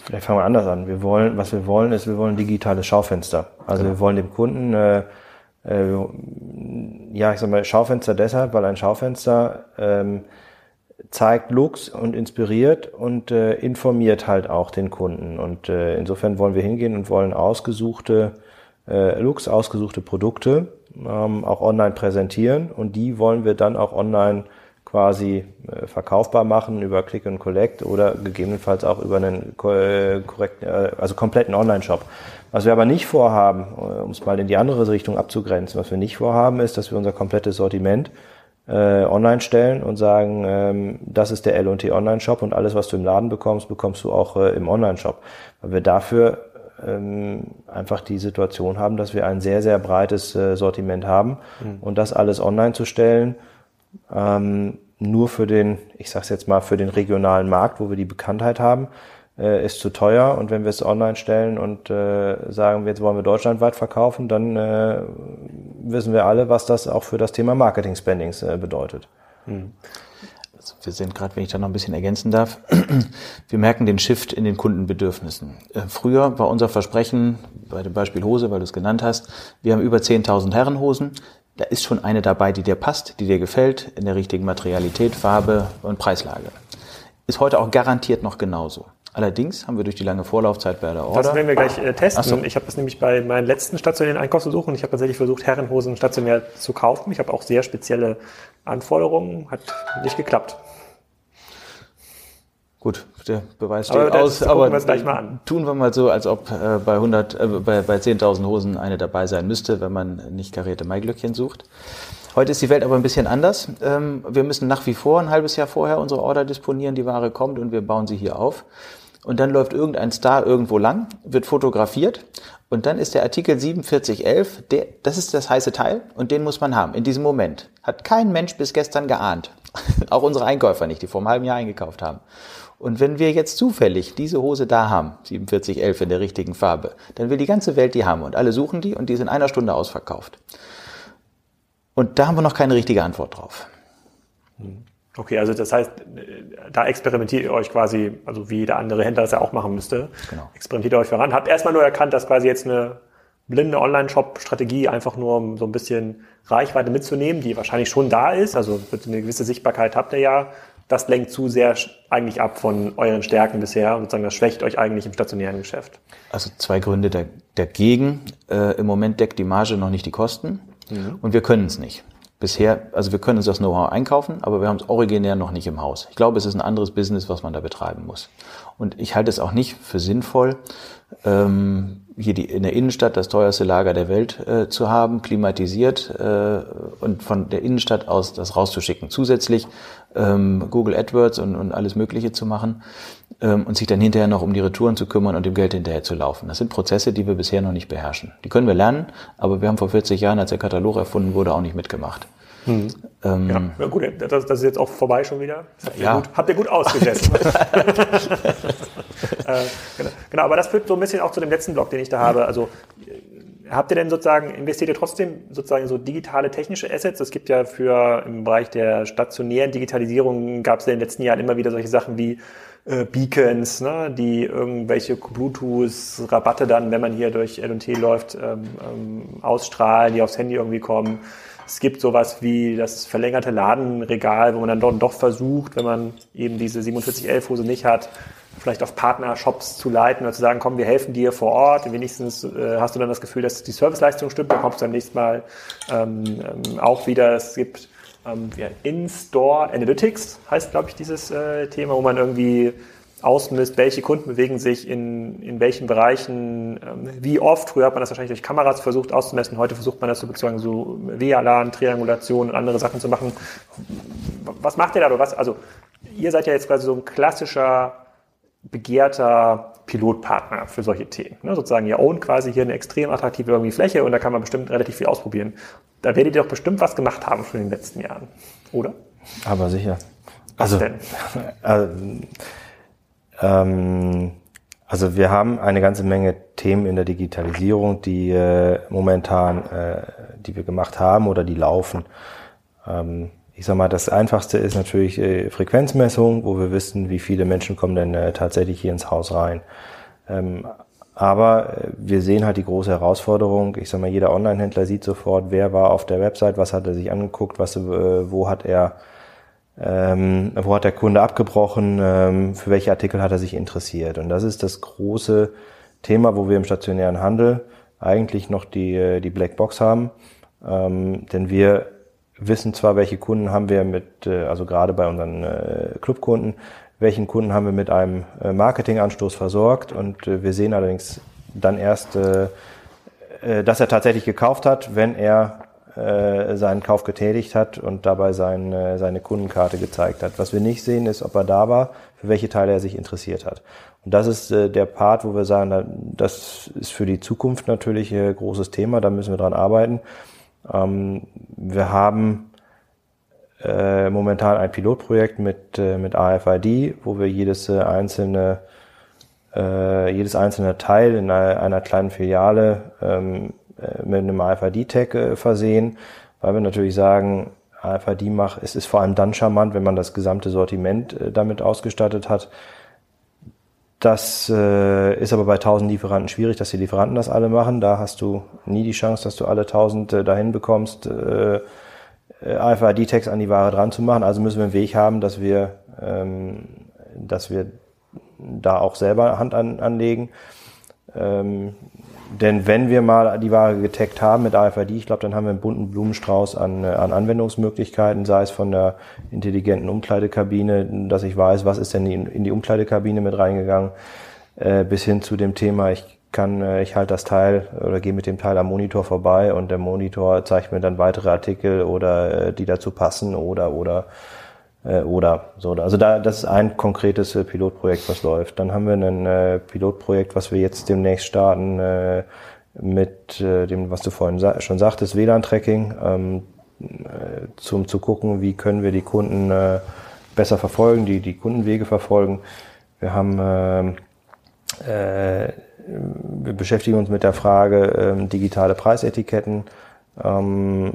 Speaker 3: Vielleicht fangen wir anders an. Wir wollen, was wir wollen, ist, wir wollen digitales Schaufenster. Also genau. wir wollen dem Kunden, äh, äh, ja, ich sag mal, Schaufenster deshalb, weil ein Schaufenster ähm, zeigt Looks und inspiriert und äh, informiert halt auch den Kunden. Und äh, insofern wollen wir hingehen und wollen ausgesuchte äh, Looks, ausgesuchte Produkte ähm, auch online präsentieren und die wollen wir dann auch online quasi äh, verkaufbar machen über Click and Collect oder gegebenenfalls auch über einen äh, korrekten, äh, also kompletten Online-Shop. Was wir aber nicht vorhaben, äh, um es mal in die andere Richtung abzugrenzen, was wir nicht vorhaben, ist, dass wir unser komplettes Sortiment äh, online stellen und sagen, ähm, das ist der L&T Online-Shop und alles, was du im Laden bekommst, bekommst du auch äh, im Online-Shop. Weil wir dafür ähm, einfach die Situation haben, dass wir ein sehr, sehr breites äh, Sortiment haben mhm. und das alles online zu stellen, ähm, nur für den, ich sag's jetzt mal, für den regionalen Markt, wo wir die Bekanntheit haben, äh, ist zu teuer. Und wenn wir es online stellen und äh, sagen, jetzt wollen wir deutschlandweit verkaufen, dann äh, wissen wir alle, was das auch für das Thema Marketing Spendings äh, bedeutet. Mhm.
Speaker 2: Also wir sind gerade, wenn ich da noch ein bisschen ergänzen darf, wir merken den Shift in den Kundenbedürfnissen. Äh, früher war unser Versprechen, bei dem Beispiel Hose, weil du es genannt hast, wir haben über 10.000 Herrenhosen, da ist schon eine dabei, die dir passt, die dir gefällt, in der richtigen Materialität, Farbe und Preislage. Ist heute auch garantiert noch genauso. Allerdings haben wir durch die lange Vorlaufzeit bei der Order.
Speaker 1: Das werden wir gleich äh, testen. So. Ich habe das nämlich bei meinen letzten stationären Einkaufsversuchen. Ich habe tatsächlich versucht, Herrenhosen stationär zu kaufen. Ich habe auch sehr spezielle Anforderungen. Hat nicht geklappt.
Speaker 2: Gut, der Beweis steht aber aus, aber wir tun wir mal so, als ob äh, bei 100, äh, bei, bei 10.000 Hosen eine dabei sein müsste, wenn man nicht karierte Maiglöckchen sucht. Heute ist die Welt aber ein bisschen anders. Ähm, wir müssen nach wie vor ein halbes Jahr vorher unsere Order disponieren, die Ware kommt und wir bauen sie hier auf. Und dann läuft irgendein Star irgendwo lang, wird fotografiert und dann ist der Artikel 4711, der, das ist das heiße Teil und den muss man haben in diesem Moment. Hat kein Mensch bis gestern geahnt. Auch unsere Einkäufer nicht, die vor einem halben Jahr eingekauft haben. Und wenn wir jetzt zufällig diese Hose da haben, 4711 in der richtigen Farbe, dann will die ganze Welt die haben und alle suchen die und die ist in einer Stunde ausverkauft. Und da haben wir noch keine richtige Antwort drauf.
Speaker 1: Okay, also das heißt, da experimentiert ihr euch quasi, also wie jeder andere Händler das ja auch machen müsste. Genau. Experimentiert ihr euch voran. Habt erstmal nur erkannt, dass quasi jetzt eine blinde Online-Shop-Strategie einfach nur um so ein bisschen Reichweite mitzunehmen, die wahrscheinlich schon da ist. Also eine gewisse Sichtbarkeit habt ihr ja. Das lenkt zu sehr eigentlich ab von euren Stärken bisher und sozusagen das schwächt euch eigentlich im stationären Geschäft.
Speaker 2: Also zwei Gründe dagegen. Äh, Im Moment deckt die Marge noch nicht die Kosten. Mhm. Und wir können es nicht. Bisher, also wir können uns das Know-how einkaufen, aber wir haben es originär noch nicht im Haus. Ich glaube, es ist ein anderes Business, was man da betreiben muss. Und ich halte es auch nicht für sinnvoll, ähm, hier die, in der Innenstadt das teuerste Lager der Welt äh, zu haben, klimatisiert äh, und von der Innenstadt aus das rauszuschicken. Zusätzlich ähm, Google AdWords und, und alles Mögliche zu machen und sich dann hinterher noch um die Retouren zu kümmern und dem Geld hinterher zu laufen. Das sind Prozesse, die wir bisher noch nicht beherrschen. Die können wir lernen, aber wir haben vor 40 Jahren, als der Katalog erfunden wurde, auch nicht mitgemacht.
Speaker 1: Mhm. Ähm, ja. ja, gut, das, das, ist jetzt auch vorbei schon wieder. Habt ihr, ja. gut, habt ihr gut ausgesetzt. äh, genau, genau, aber das führt so ein bisschen auch zu dem letzten Block, den ich da habe. Also Habt ihr denn sozusagen, investiert ihr trotzdem sozusagen in so digitale technische Assets? Es gibt ja für im Bereich der stationären Digitalisierung gab es ja in den letzten Jahren immer wieder solche Sachen wie äh, Beacons, ne, die irgendwelche Bluetooth-Rabatte dann, wenn man hier durch L&T läuft, ähm, ähm, ausstrahlen, die aufs Handy irgendwie kommen. Es gibt sowas wie das verlängerte Ladenregal, wo man dann doch, doch versucht, wenn man eben diese 4711 Hose nicht hat, vielleicht auf Partnershops zu leiten oder zu sagen, komm, wir helfen dir vor Ort. Wenigstens äh, hast du dann das Gefühl, dass die Serviceleistung stimmt, dann kommst du beim nächsten Mal ähm, ähm, auch wieder. Es gibt ähm, In-Store Analytics, heißt, glaube ich, dieses äh, Thema, wo man irgendwie ausmisst, welche Kunden bewegen sich in, in welchen Bereichen, ähm, wie oft. Früher hat man das wahrscheinlich durch Kameras versucht auszumessen, heute versucht man das sozusagen so WLAN, Triangulation und andere Sachen zu machen. Was macht ihr da oder was? Also, ihr seid ja jetzt quasi so ein klassischer begehrter Pilotpartner für solche Themen. Ne, sozusagen, ihr own quasi hier eine extrem attraktive irgendwie Fläche und da kann man bestimmt relativ viel ausprobieren. Da werdet ihr doch bestimmt was gemacht haben schon in den letzten Jahren, oder?
Speaker 3: Aber sicher.
Speaker 1: Was also, denn?
Speaker 3: Äh, ähm, also wir haben eine ganze Menge Themen in der Digitalisierung, die äh, momentan, äh, die wir gemacht haben oder die laufen. Ähm, ich sag mal, das einfachste ist natürlich äh, Frequenzmessung, wo wir wissen, wie viele Menschen kommen denn äh, tatsächlich hier ins Haus rein. Ähm, aber äh, wir sehen halt die große Herausforderung. Ich sag mal, jeder Online-Händler sieht sofort, wer war auf der Website, was hat er sich angeguckt, was, äh, wo hat er, ähm, wo hat der Kunde abgebrochen, ähm, für welche Artikel hat er sich interessiert. Und das ist das große Thema, wo wir im stationären Handel eigentlich noch die, äh, die Blackbox haben. Ähm, denn wir wissen zwar, welche Kunden haben wir mit, also gerade bei unseren Clubkunden, welchen Kunden haben wir mit einem äh, Marketinganstoß versorgt und äh, wir sehen allerdings dann erst, äh, dass er tatsächlich gekauft hat, wenn er seinen Kauf getätigt hat und dabei sein, äh, seine Kundenkarte gezeigt hat. Was wir nicht sehen, ist, ob er da war, für welche Teile er sich interessiert hat. Und das ist der Part, wo wir sagen, das ist für die Zukunft natürlich ein großes Thema, da müssen wir dran arbeiten. Ähm, wir haben äh, momentan ein Pilotprojekt mit, äh, mit AFID, wo wir jedes äh, einzelne äh, jedes einzelne Teil in einer, einer kleinen Filiale ähm, äh, mit einem AFID-Tag äh, versehen, weil wir natürlich sagen, AFID macht, es ist vor allem dann charmant, wenn man das gesamte Sortiment äh, damit ausgestattet hat. Das äh, ist aber bei 1000 Lieferanten schwierig, dass die Lieferanten das alle machen. Da hast du nie die Chance, dass du alle 1000 äh, dahin bekommst, äh, AFID-Tags an die Ware dran zu machen. Also müssen wir einen Weg haben, dass wir, ähm, dass wir da auch selber Hand an, anlegen. Ähm, denn wenn wir mal die Ware getaggt haben mit AFID, ich glaube, dann haben wir einen bunten Blumenstrauß an, äh, an Anwendungsmöglichkeiten, sei es von der intelligenten Umkleidekabine, dass ich weiß, was ist denn in, in die Umkleidekabine mit reingegangen, äh, bis hin zu dem Thema, ich kann, äh, ich halte das Teil oder gehe mit dem Teil am Monitor vorbei und der Monitor zeigt mir dann weitere Artikel oder äh, die dazu passen oder oder äh, oder so. Also da, das ist ein konkretes äh, Pilotprojekt, was läuft. Dann haben wir ein äh, Pilotprojekt, was wir jetzt demnächst starten äh, mit äh, dem, was du vorhin schon sagtest, WLAN-Tracking, ähm, äh, zum zu gucken, wie können wir die Kunden äh, besser verfolgen, die die Kundenwege verfolgen. Wir haben äh, äh, wir beschäftigen uns mit der Frage ähm, digitale Preisetiketten. Ähm,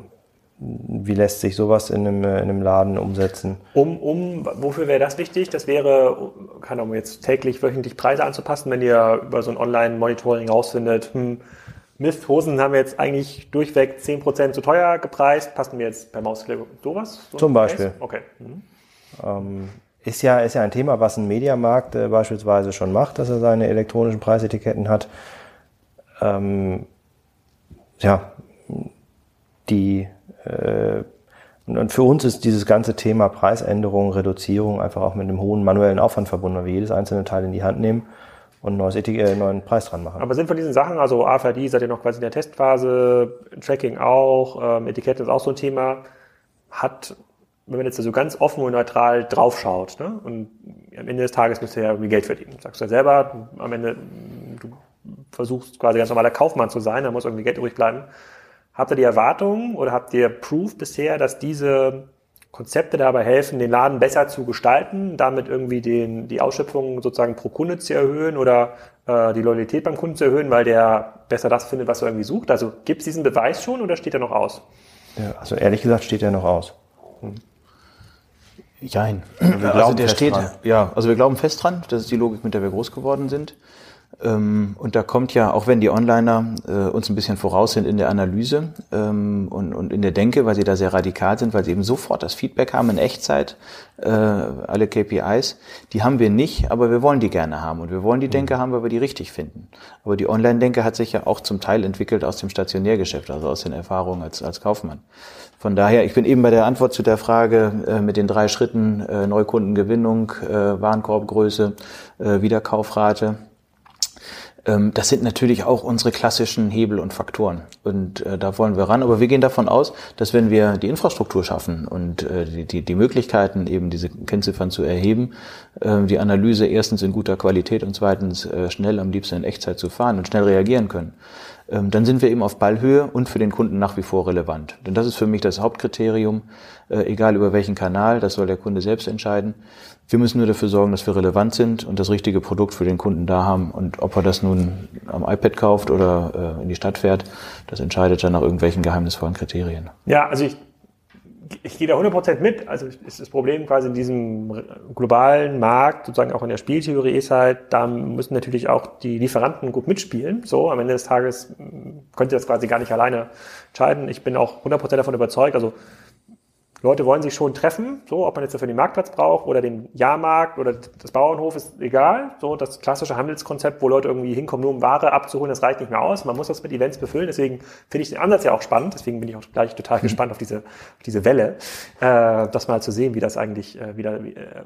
Speaker 3: wie lässt sich sowas in einem, in einem Laden umsetzen?
Speaker 1: Um, um, wofür wäre das wichtig? Das wäre, kann um jetzt täglich, wöchentlich Preise anzupassen, wenn ihr über so ein Online-Monitoring rausfindet, hm, Mist, Hosen haben wir jetzt eigentlich durchweg 10% zu teuer gepreist, passen wir jetzt per Mausklick sowas?
Speaker 3: So Zum Beispiel.
Speaker 1: Okay. Mhm.
Speaker 3: Ähm, ist ja, ist ja ein Thema, was ein Mediamarkt äh, beispielsweise schon macht, dass er seine elektronischen Preisetiketten hat. Ähm, ja, die äh, und für uns ist dieses ganze Thema Preisänderung, Reduzierung einfach auch mit einem hohen manuellen Aufwand verbunden, weil wir jedes einzelne Teil in die Hand nehmen und ein neues Etik äh, neuen Preis dran machen.
Speaker 1: Aber sind von diesen Sachen, also AFRD seid ihr noch quasi in der Testphase, Tracking auch, ähm, Etikette ist auch so ein Thema, hat, wenn man jetzt so ganz offen und neutral draufschaut, ne? und am Ende des Tages müsst ihr ja irgendwie Geld verdienen. Sagst du ja selber, am Ende, du versuchst quasi ganz normaler Kaufmann zu sein, da muss irgendwie Geld übrig bleiben. Habt ihr die Erwartung oder habt ihr Proof bisher, dass diese Konzepte dabei helfen, den Laden besser zu gestalten, damit irgendwie den, die Ausschöpfung sozusagen pro Kunde zu erhöhen oder äh, die Loyalität beim Kunden zu erhöhen, weil der besser das findet, was er irgendwie sucht? Also gibt es diesen Beweis schon oder steht er noch aus?
Speaker 3: Ja, also ehrlich gesagt steht er noch aus.
Speaker 2: Hm. Jein. Also der steht, dran. ja, also wir glauben fest dran, das ist die Logik, mit der wir groß geworden sind. Ähm, und da kommt ja, auch wenn die Onliner äh, uns ein bisschen voraus sind in der Analyse ähm, und, und in der Denke, weil sie da sehr radikal sind, weil sie eben sofort das Feedback haben in Echtzeit, äh, alle KPIs, die haben wir nicht, aber wir wollen die gerne haben. Und wir wollen die mhm. Denke haben, weil wir die richtig finden. Aber die Online-Denke hat sich ja auch zum Teil entwickelt aus dem Stationärgeschäft, also aus den Erfahrungen als, als Kaufmann. Von daher, ich bin eben bei der Antwort zu der Frage äh, mit den drei Schritten äh, Neukundengewinnung, äh, Warenkorbgröße, äh, Wiederkaufrate das sind natürlich auch unsere klassischen Hebel und Faktoren. Und äh, da wollen wir ran. Aber wir gehen davon aus, dass wenn wir die Infrastruktur schaffen und äh, die, die, die Möglichkeiten, eben diese Kennziffern zu erheben, äh, die Analyse erstens in guter Qualität und zweitens äh, schnell, am liebsten in Echtzeit zu fahren und schnell reagieren können, ähm, dann sind wir eben auf Ballhöhe und für den Kunden nach wie vor relevant. Denn das ist für mich das Hauptkriterium, äh, egal über welchen Kanal, das soll der Kunde selbst entscheiden. Wir müssen nur dafür sorgen, dass wir relevant sind und das richtige Produkt für den Kunden da haben. Und ob er das nun am iPad kauft oder äh, in die Stadt fährt, das entscheidet dann nach irgendwelchen geheimnisvollen Kriterien.
Speaker 1: Ja, also ich, ich gehe da 100% mit. Also ist das Problem quasi in diesem globalen Markt, sozusagen auch in der Spieltheorie ist halt, da müssen natürlich auch die Lieferanten gut mitspielen. So, am Ende des Tages könnt ihr das quasi gar nicht alleine entscheiden. Ich bin auch 100% davon überzeugt. Also Leute wollen sich schon treffen, so, ob man jetzt dafür den Marktplatz braucht oder den Jahrmarkt oder das Bauernhof ist egal. So, das klassische Handelskonzept, wo Leute irgendwie hinkommen, nur um Ware abzuholen, das reicht nicht mehr aus. Man muss das mit Events befüllen. Deswegen finde ich den Ansatz ja auch spannend. Deswegen bin ich auch gleich total mhm. gespannt auf diese, auf diese Welle, äh, das mal zu sehen, wie das eigentlich, äh, wieder, wie, äh,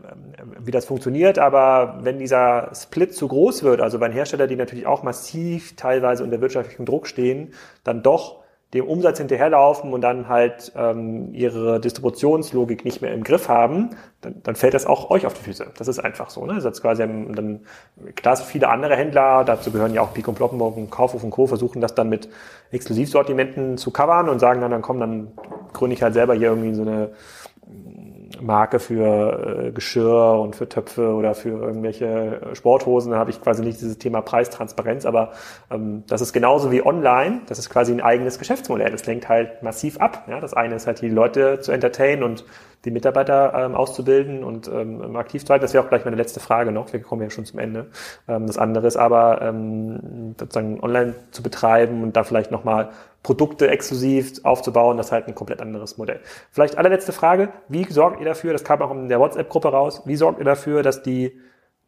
Speaker 1: wie das funktioniert. Aber wenn dieser Split zu groß wird, also bei Herstellern, die natürlich auch massiv teilweise unter wirtschaftlichem Druck stehen, dann doch dem Umsatz hinterherlaufen und dann halt ähm, ihre Distributionslogik nicht mehr im Griff haben, dann, dann fällt das auch euch auf die Füße. Das ist einfach so. Ne? Das ist quasi dann, klar, viele andere Händler, dazu gehören ja auch Pico und Ploppenburg und Kaufhof und Co., versuchen das dann mit Exklusivsortimenten zu covern und sagen dann, dann komm, dann gründe ich halt selber hier irgendwie so eine Marke für äh, Geschirr und für Töpfe oder für irgendwelche Sporthosen, da habe ich quasi nicht dieses Thema Preistransparenz, aber ähm, das ist genauso wie online, das ist quasi ein eigenes Geschäftsmodell. Das lenkt halt massiv ab. Ja? Das eine ist halt die Leute zu entertainen und die Mitarbeiter ähm, auszubilden und ähm, aktiv zu halten. Das wäre auch gleich meine letzte Frage noch. Wir kommen ja schon zum Ende. Ähm, das andere ist aber ähm, sozusagen online zu betreiben und da vielleicht nochmal Produkte exklusiv aufzubauen. Das ist halt ein komplett anderes Modell. Vielleicht allerletzte Frage. Wie sorgt ihr dafür, das kam auch in der WhatsApp-Gruppe raus, wie sorgt ihr dafür, dass die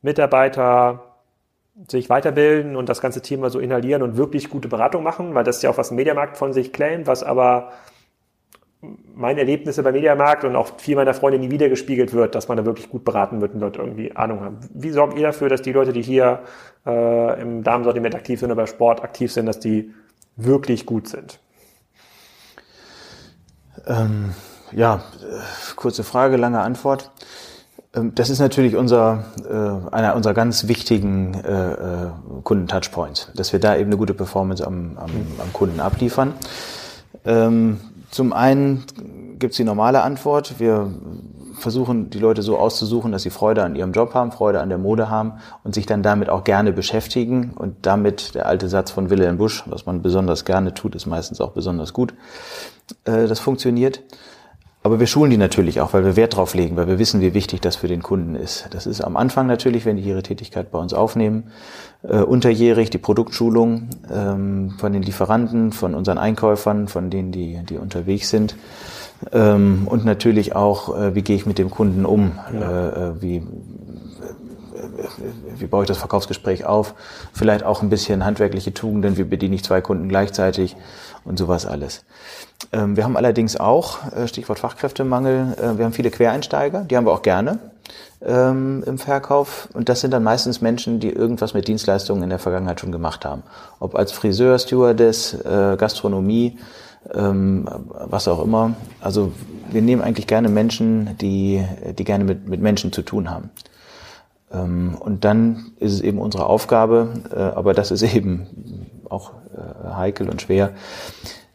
Speaker 1: Mitarbeiter sich weiterbilden und das ganze Thema so inhalieren und wirklich gute Beratung machen, weil das ist ja auch was Mediamarkt von sich claimt, was aber meine Erlebnisse beim Mediamarkt und auch viel meiner Freunde nie wieder gespiegelt wird, dass man da wirklich gut beraten wird und Leute irgendwie Ahnung haben. Wie sorgt ihr dafür, dass die Leute, die hier äh, im Damensortiment aktiv sind oder bei Sport aktiv sind, dass die wirklich gut sind?
Speaker 2: Ähm, ja, kurze Frage, lange Antwort. Ähm, das ist natürlich unser, äh, einer unserer ganz wichtigen äh, äh, Kunden-Touchpoints, dass wir da eben eine gute Performance am, am, am Kunden abliefern. Ähm, zum einen gibt es die normale Antwort. Wir versuchen, die Leute so auszusuchen, dass sie Freude an ihrem Job haben, Freude an der Mode haben und sich dann damit auch gerne beschäftigen. Und damit der alte Satz von Wilhelm Busch, was man besonders gerne tut, ist meistens auch besonders gut. Äh, das funktioniert. Aber wir schulen die natürlich auch, weil wir Wert drauf legen, weil wir wissen, wie wichtig das für den Kunden ist. Das ist am Anfang natürlich, wenn die ihre Tätigkeit bei uns aufnehmen, äh, unterjährig die Produktschulung ähm, von den Lieferanten, von unseren Einkäufern, von denen, die, die unterwegs sind. Ähm, und natürlich auch, äh, wie gehe ich mit dem Kunden um? Ja. Äh, äh wie, wie baue ich das Verkaufsgespräch auf? Vielleicht auch ein bisschen handwerkliche Tugenden, wie bediene ich zwei Kunden gleichzeitig und sowas alles. Ähm, wir haben allerdings auch, äh, Stichwort Fachkräftemangel, äh, wir haben viele Quereinsteiger, die haben wir auch gerne ähm, im Verkauf. Und das sind dann meistens Menschen, die irgendwas mit Dienstleistungen in der Vergangenheit schon gemacht haben. Ob als Friseur, Stewardess, äh, Gastronomie, ähm, was auch immer. Also wir nehmen eigentlich gerne Menschen, die, die gerne mit, mit Menschen zu tun haben. Ähm, und dann ist es eben unsere Aufgabe, äh, aber das ist eben auch äh, heikel und schwer,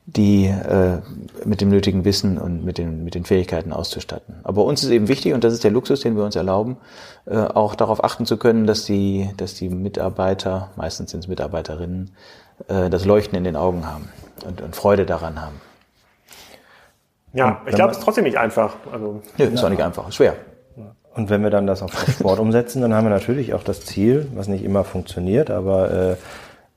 Speaker 2: die äh, mit dem nötigen Wissen und mit den, mit den Fähigkeiten auszustatten. Aber uns ist eben wichtig, und das ist der Luxus, den wir uns erlauben, äh, auch darauf achten zu können, dass die, dass die Mitarbeiter, meistens sind es Mitarbeiterinnen, äh, das Leuchten in den Augen haben und, und Freude daran haben.
Speaker 1: Ja, ich glaube, es ist trotzdem nicht einfach. Also,
Speaker 2: Nö, ist ja. auch nicht einfach, ist schwer.
Speaker 3: Und wenn wir dann das auf Sport umsetzen, dann haben wir natürlich auch das Ziel, was nicht immer funktioniert, aber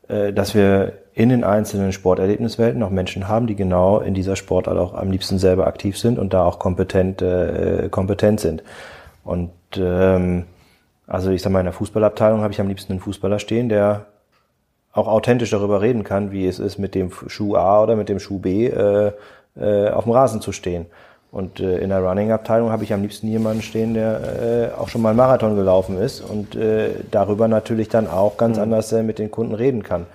Speaker 3: äh, äh, dass wir in den einzelnen Sporterlebniswelten auch Menschen haben, die genau in dieser Sportart auch am liebsten selber aktiv sind und da auch kompetent, äh, kompetent sind. Und ähm, also ich sag mal, in der Fußballabteilung habe ich am liebsten einen Fußballer stehen, der auch authentisch darüber reden kann, wie es ist, mit dem Schuh A oder mit dem Schuh B äh, äh, auf dem Rasen zu stehen. Und äh, in der Running-Abteilung habe ich am liebsten jemanden stehen, der äh, auch schon mal einen Marathon gelaufen ist und äh, darüber natürlich dann auch ganz mhm. anders äh, mit den Kunden reden kann.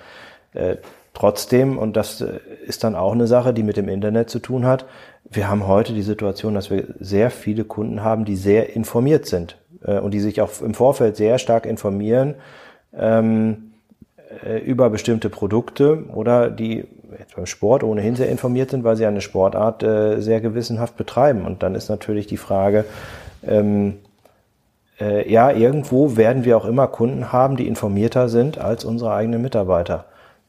Speaker 3: Äh, trotzdem, und das äh, ist dann auch eine Sache, die mit dem Internet zu tun hat, wir haben heute die Situation, dass wir sehr viele Kunden haben, die sehr informiert sind äh, und die sich auch im Vorfeld sehr stark informieren ähm, äh, über bestimmte Produkte oder die jetzt beim Sport ohnehin sehr informiert sind, weil sie eine Sportart äh, sehr gewissenhaft betreiben. Und dann ist natürlich die Frage, ähm, äh, ja, irgendwo werden wir auch immer Kunden haben, die informierter sind als unsere eigenen Mitarbeiter.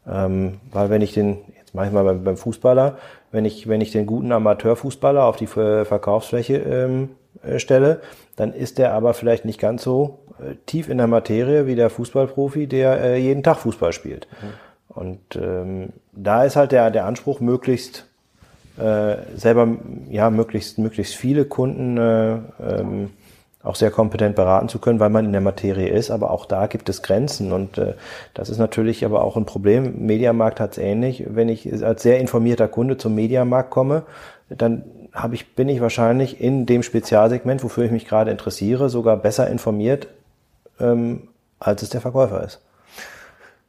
Speaker 3: Ähm, weil wenn ich den, jetzt mache ich mal beim, beim, Fußballer, wenn ich, wenn ich den guten Amateurfußballer auf die Verkaufsfläche ähm, äh, stelle, dann ist der aber vielleicht nicht ganz so äh, tief in der Materie wie der Fußballprofi, der äh, jeden Tag Fußball spielt. Mhm. Und ähm, da ist halt der, der Anspruch, möglichst äh, selber ja möglichst möglichst viele Kunden äh, ähm, auch sehr kompetent beraten zu können, weil man in der Materie ist. Aber auch da gibt es Grenzen und äh, das ist natürlich aber auch ein Problem. Mediamarkt hat es ähnlich. Wenn ich als sehr informierter Kunde zum Mediamarkt komme, dann habe ich, bin ich wahrscheinlich in dem Spezialsegment, wofür ich mich gerade interessiere, sogar besser informiert, ähm, als es der Verkäufer ist.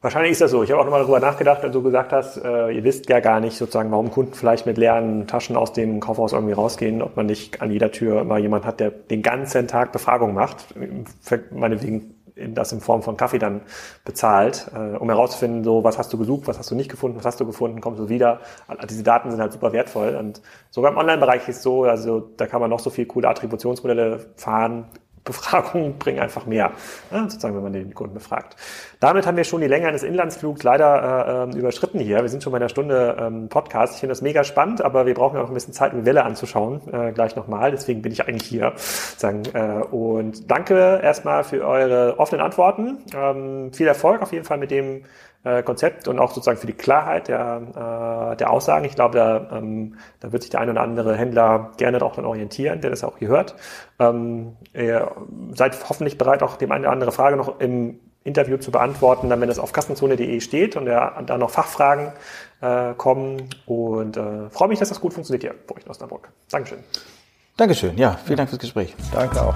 Speaker 1: Wahrscheinlich ist das so. Ich habe auch nochmal darüber nachgedacht, wenn du gesagt hast, äh, ihr wisst ja gar nicht sozusagen, warum Kunden vielleicht mit leeren Taschen aus dem Kaufhaus irgendwie rausgehen, ob man nicht an jeder Tür immer jemand hat, der den ganzen Tag Befragung macht, meinetwegen das in Form von Kaffee dann bezahlt, äh, um herauszufinden, so was hast du gesucht, was hast du nicht gefunden, was hast du gefunden, kommst du wieder. Diese Daten sind halt super wertvoll und sogar im Online-Bereich ist so, also da kann man noch so viel coole Attributionsmodelle fahren, Befragungen bringen einfach mehr, ja, sozusagen, wenn man den Kunden befragt. Damit haben wir schon die Länge eines Inlandsflugs leider äh, überschritten hier. Wir sind schon bei einer Stunde ähm, Podcast. Ich finde das mega spannend, aber wir brauchen ja auch ein bisschen Zeit, um die Welle anzuschauen, äh, gleich nochmal. Deswegen bin ich eigentlich hier. Sagen, äh, und danke erstmal für eure offenen Antworten. Ähm, viel Erfolg auf jeden Fall mit dem äh, Konzept und auch sozusagen für die Klarheit der, äh, der Aussagen. Ich glaube, da, ähm, da wird sich der ein oder andere Händler gerne auch dann orientieren, der das auch hier hört. Ähm, ihr seid hoffentlich bereit, auch dem eine oder andere Frage noch im Interview zu beantworten, dann wenn es auf kassenzone.de steht und da noch Fachfragen äh, kommen. Und äh, freue mich, dass das gut funktioniert hier bei euch in Osnabrück. Dankeschön.
Speaker 2: Dankeschön. Ja, vielen Dank fürs Gespräch.
Speaker 3: Danke auch.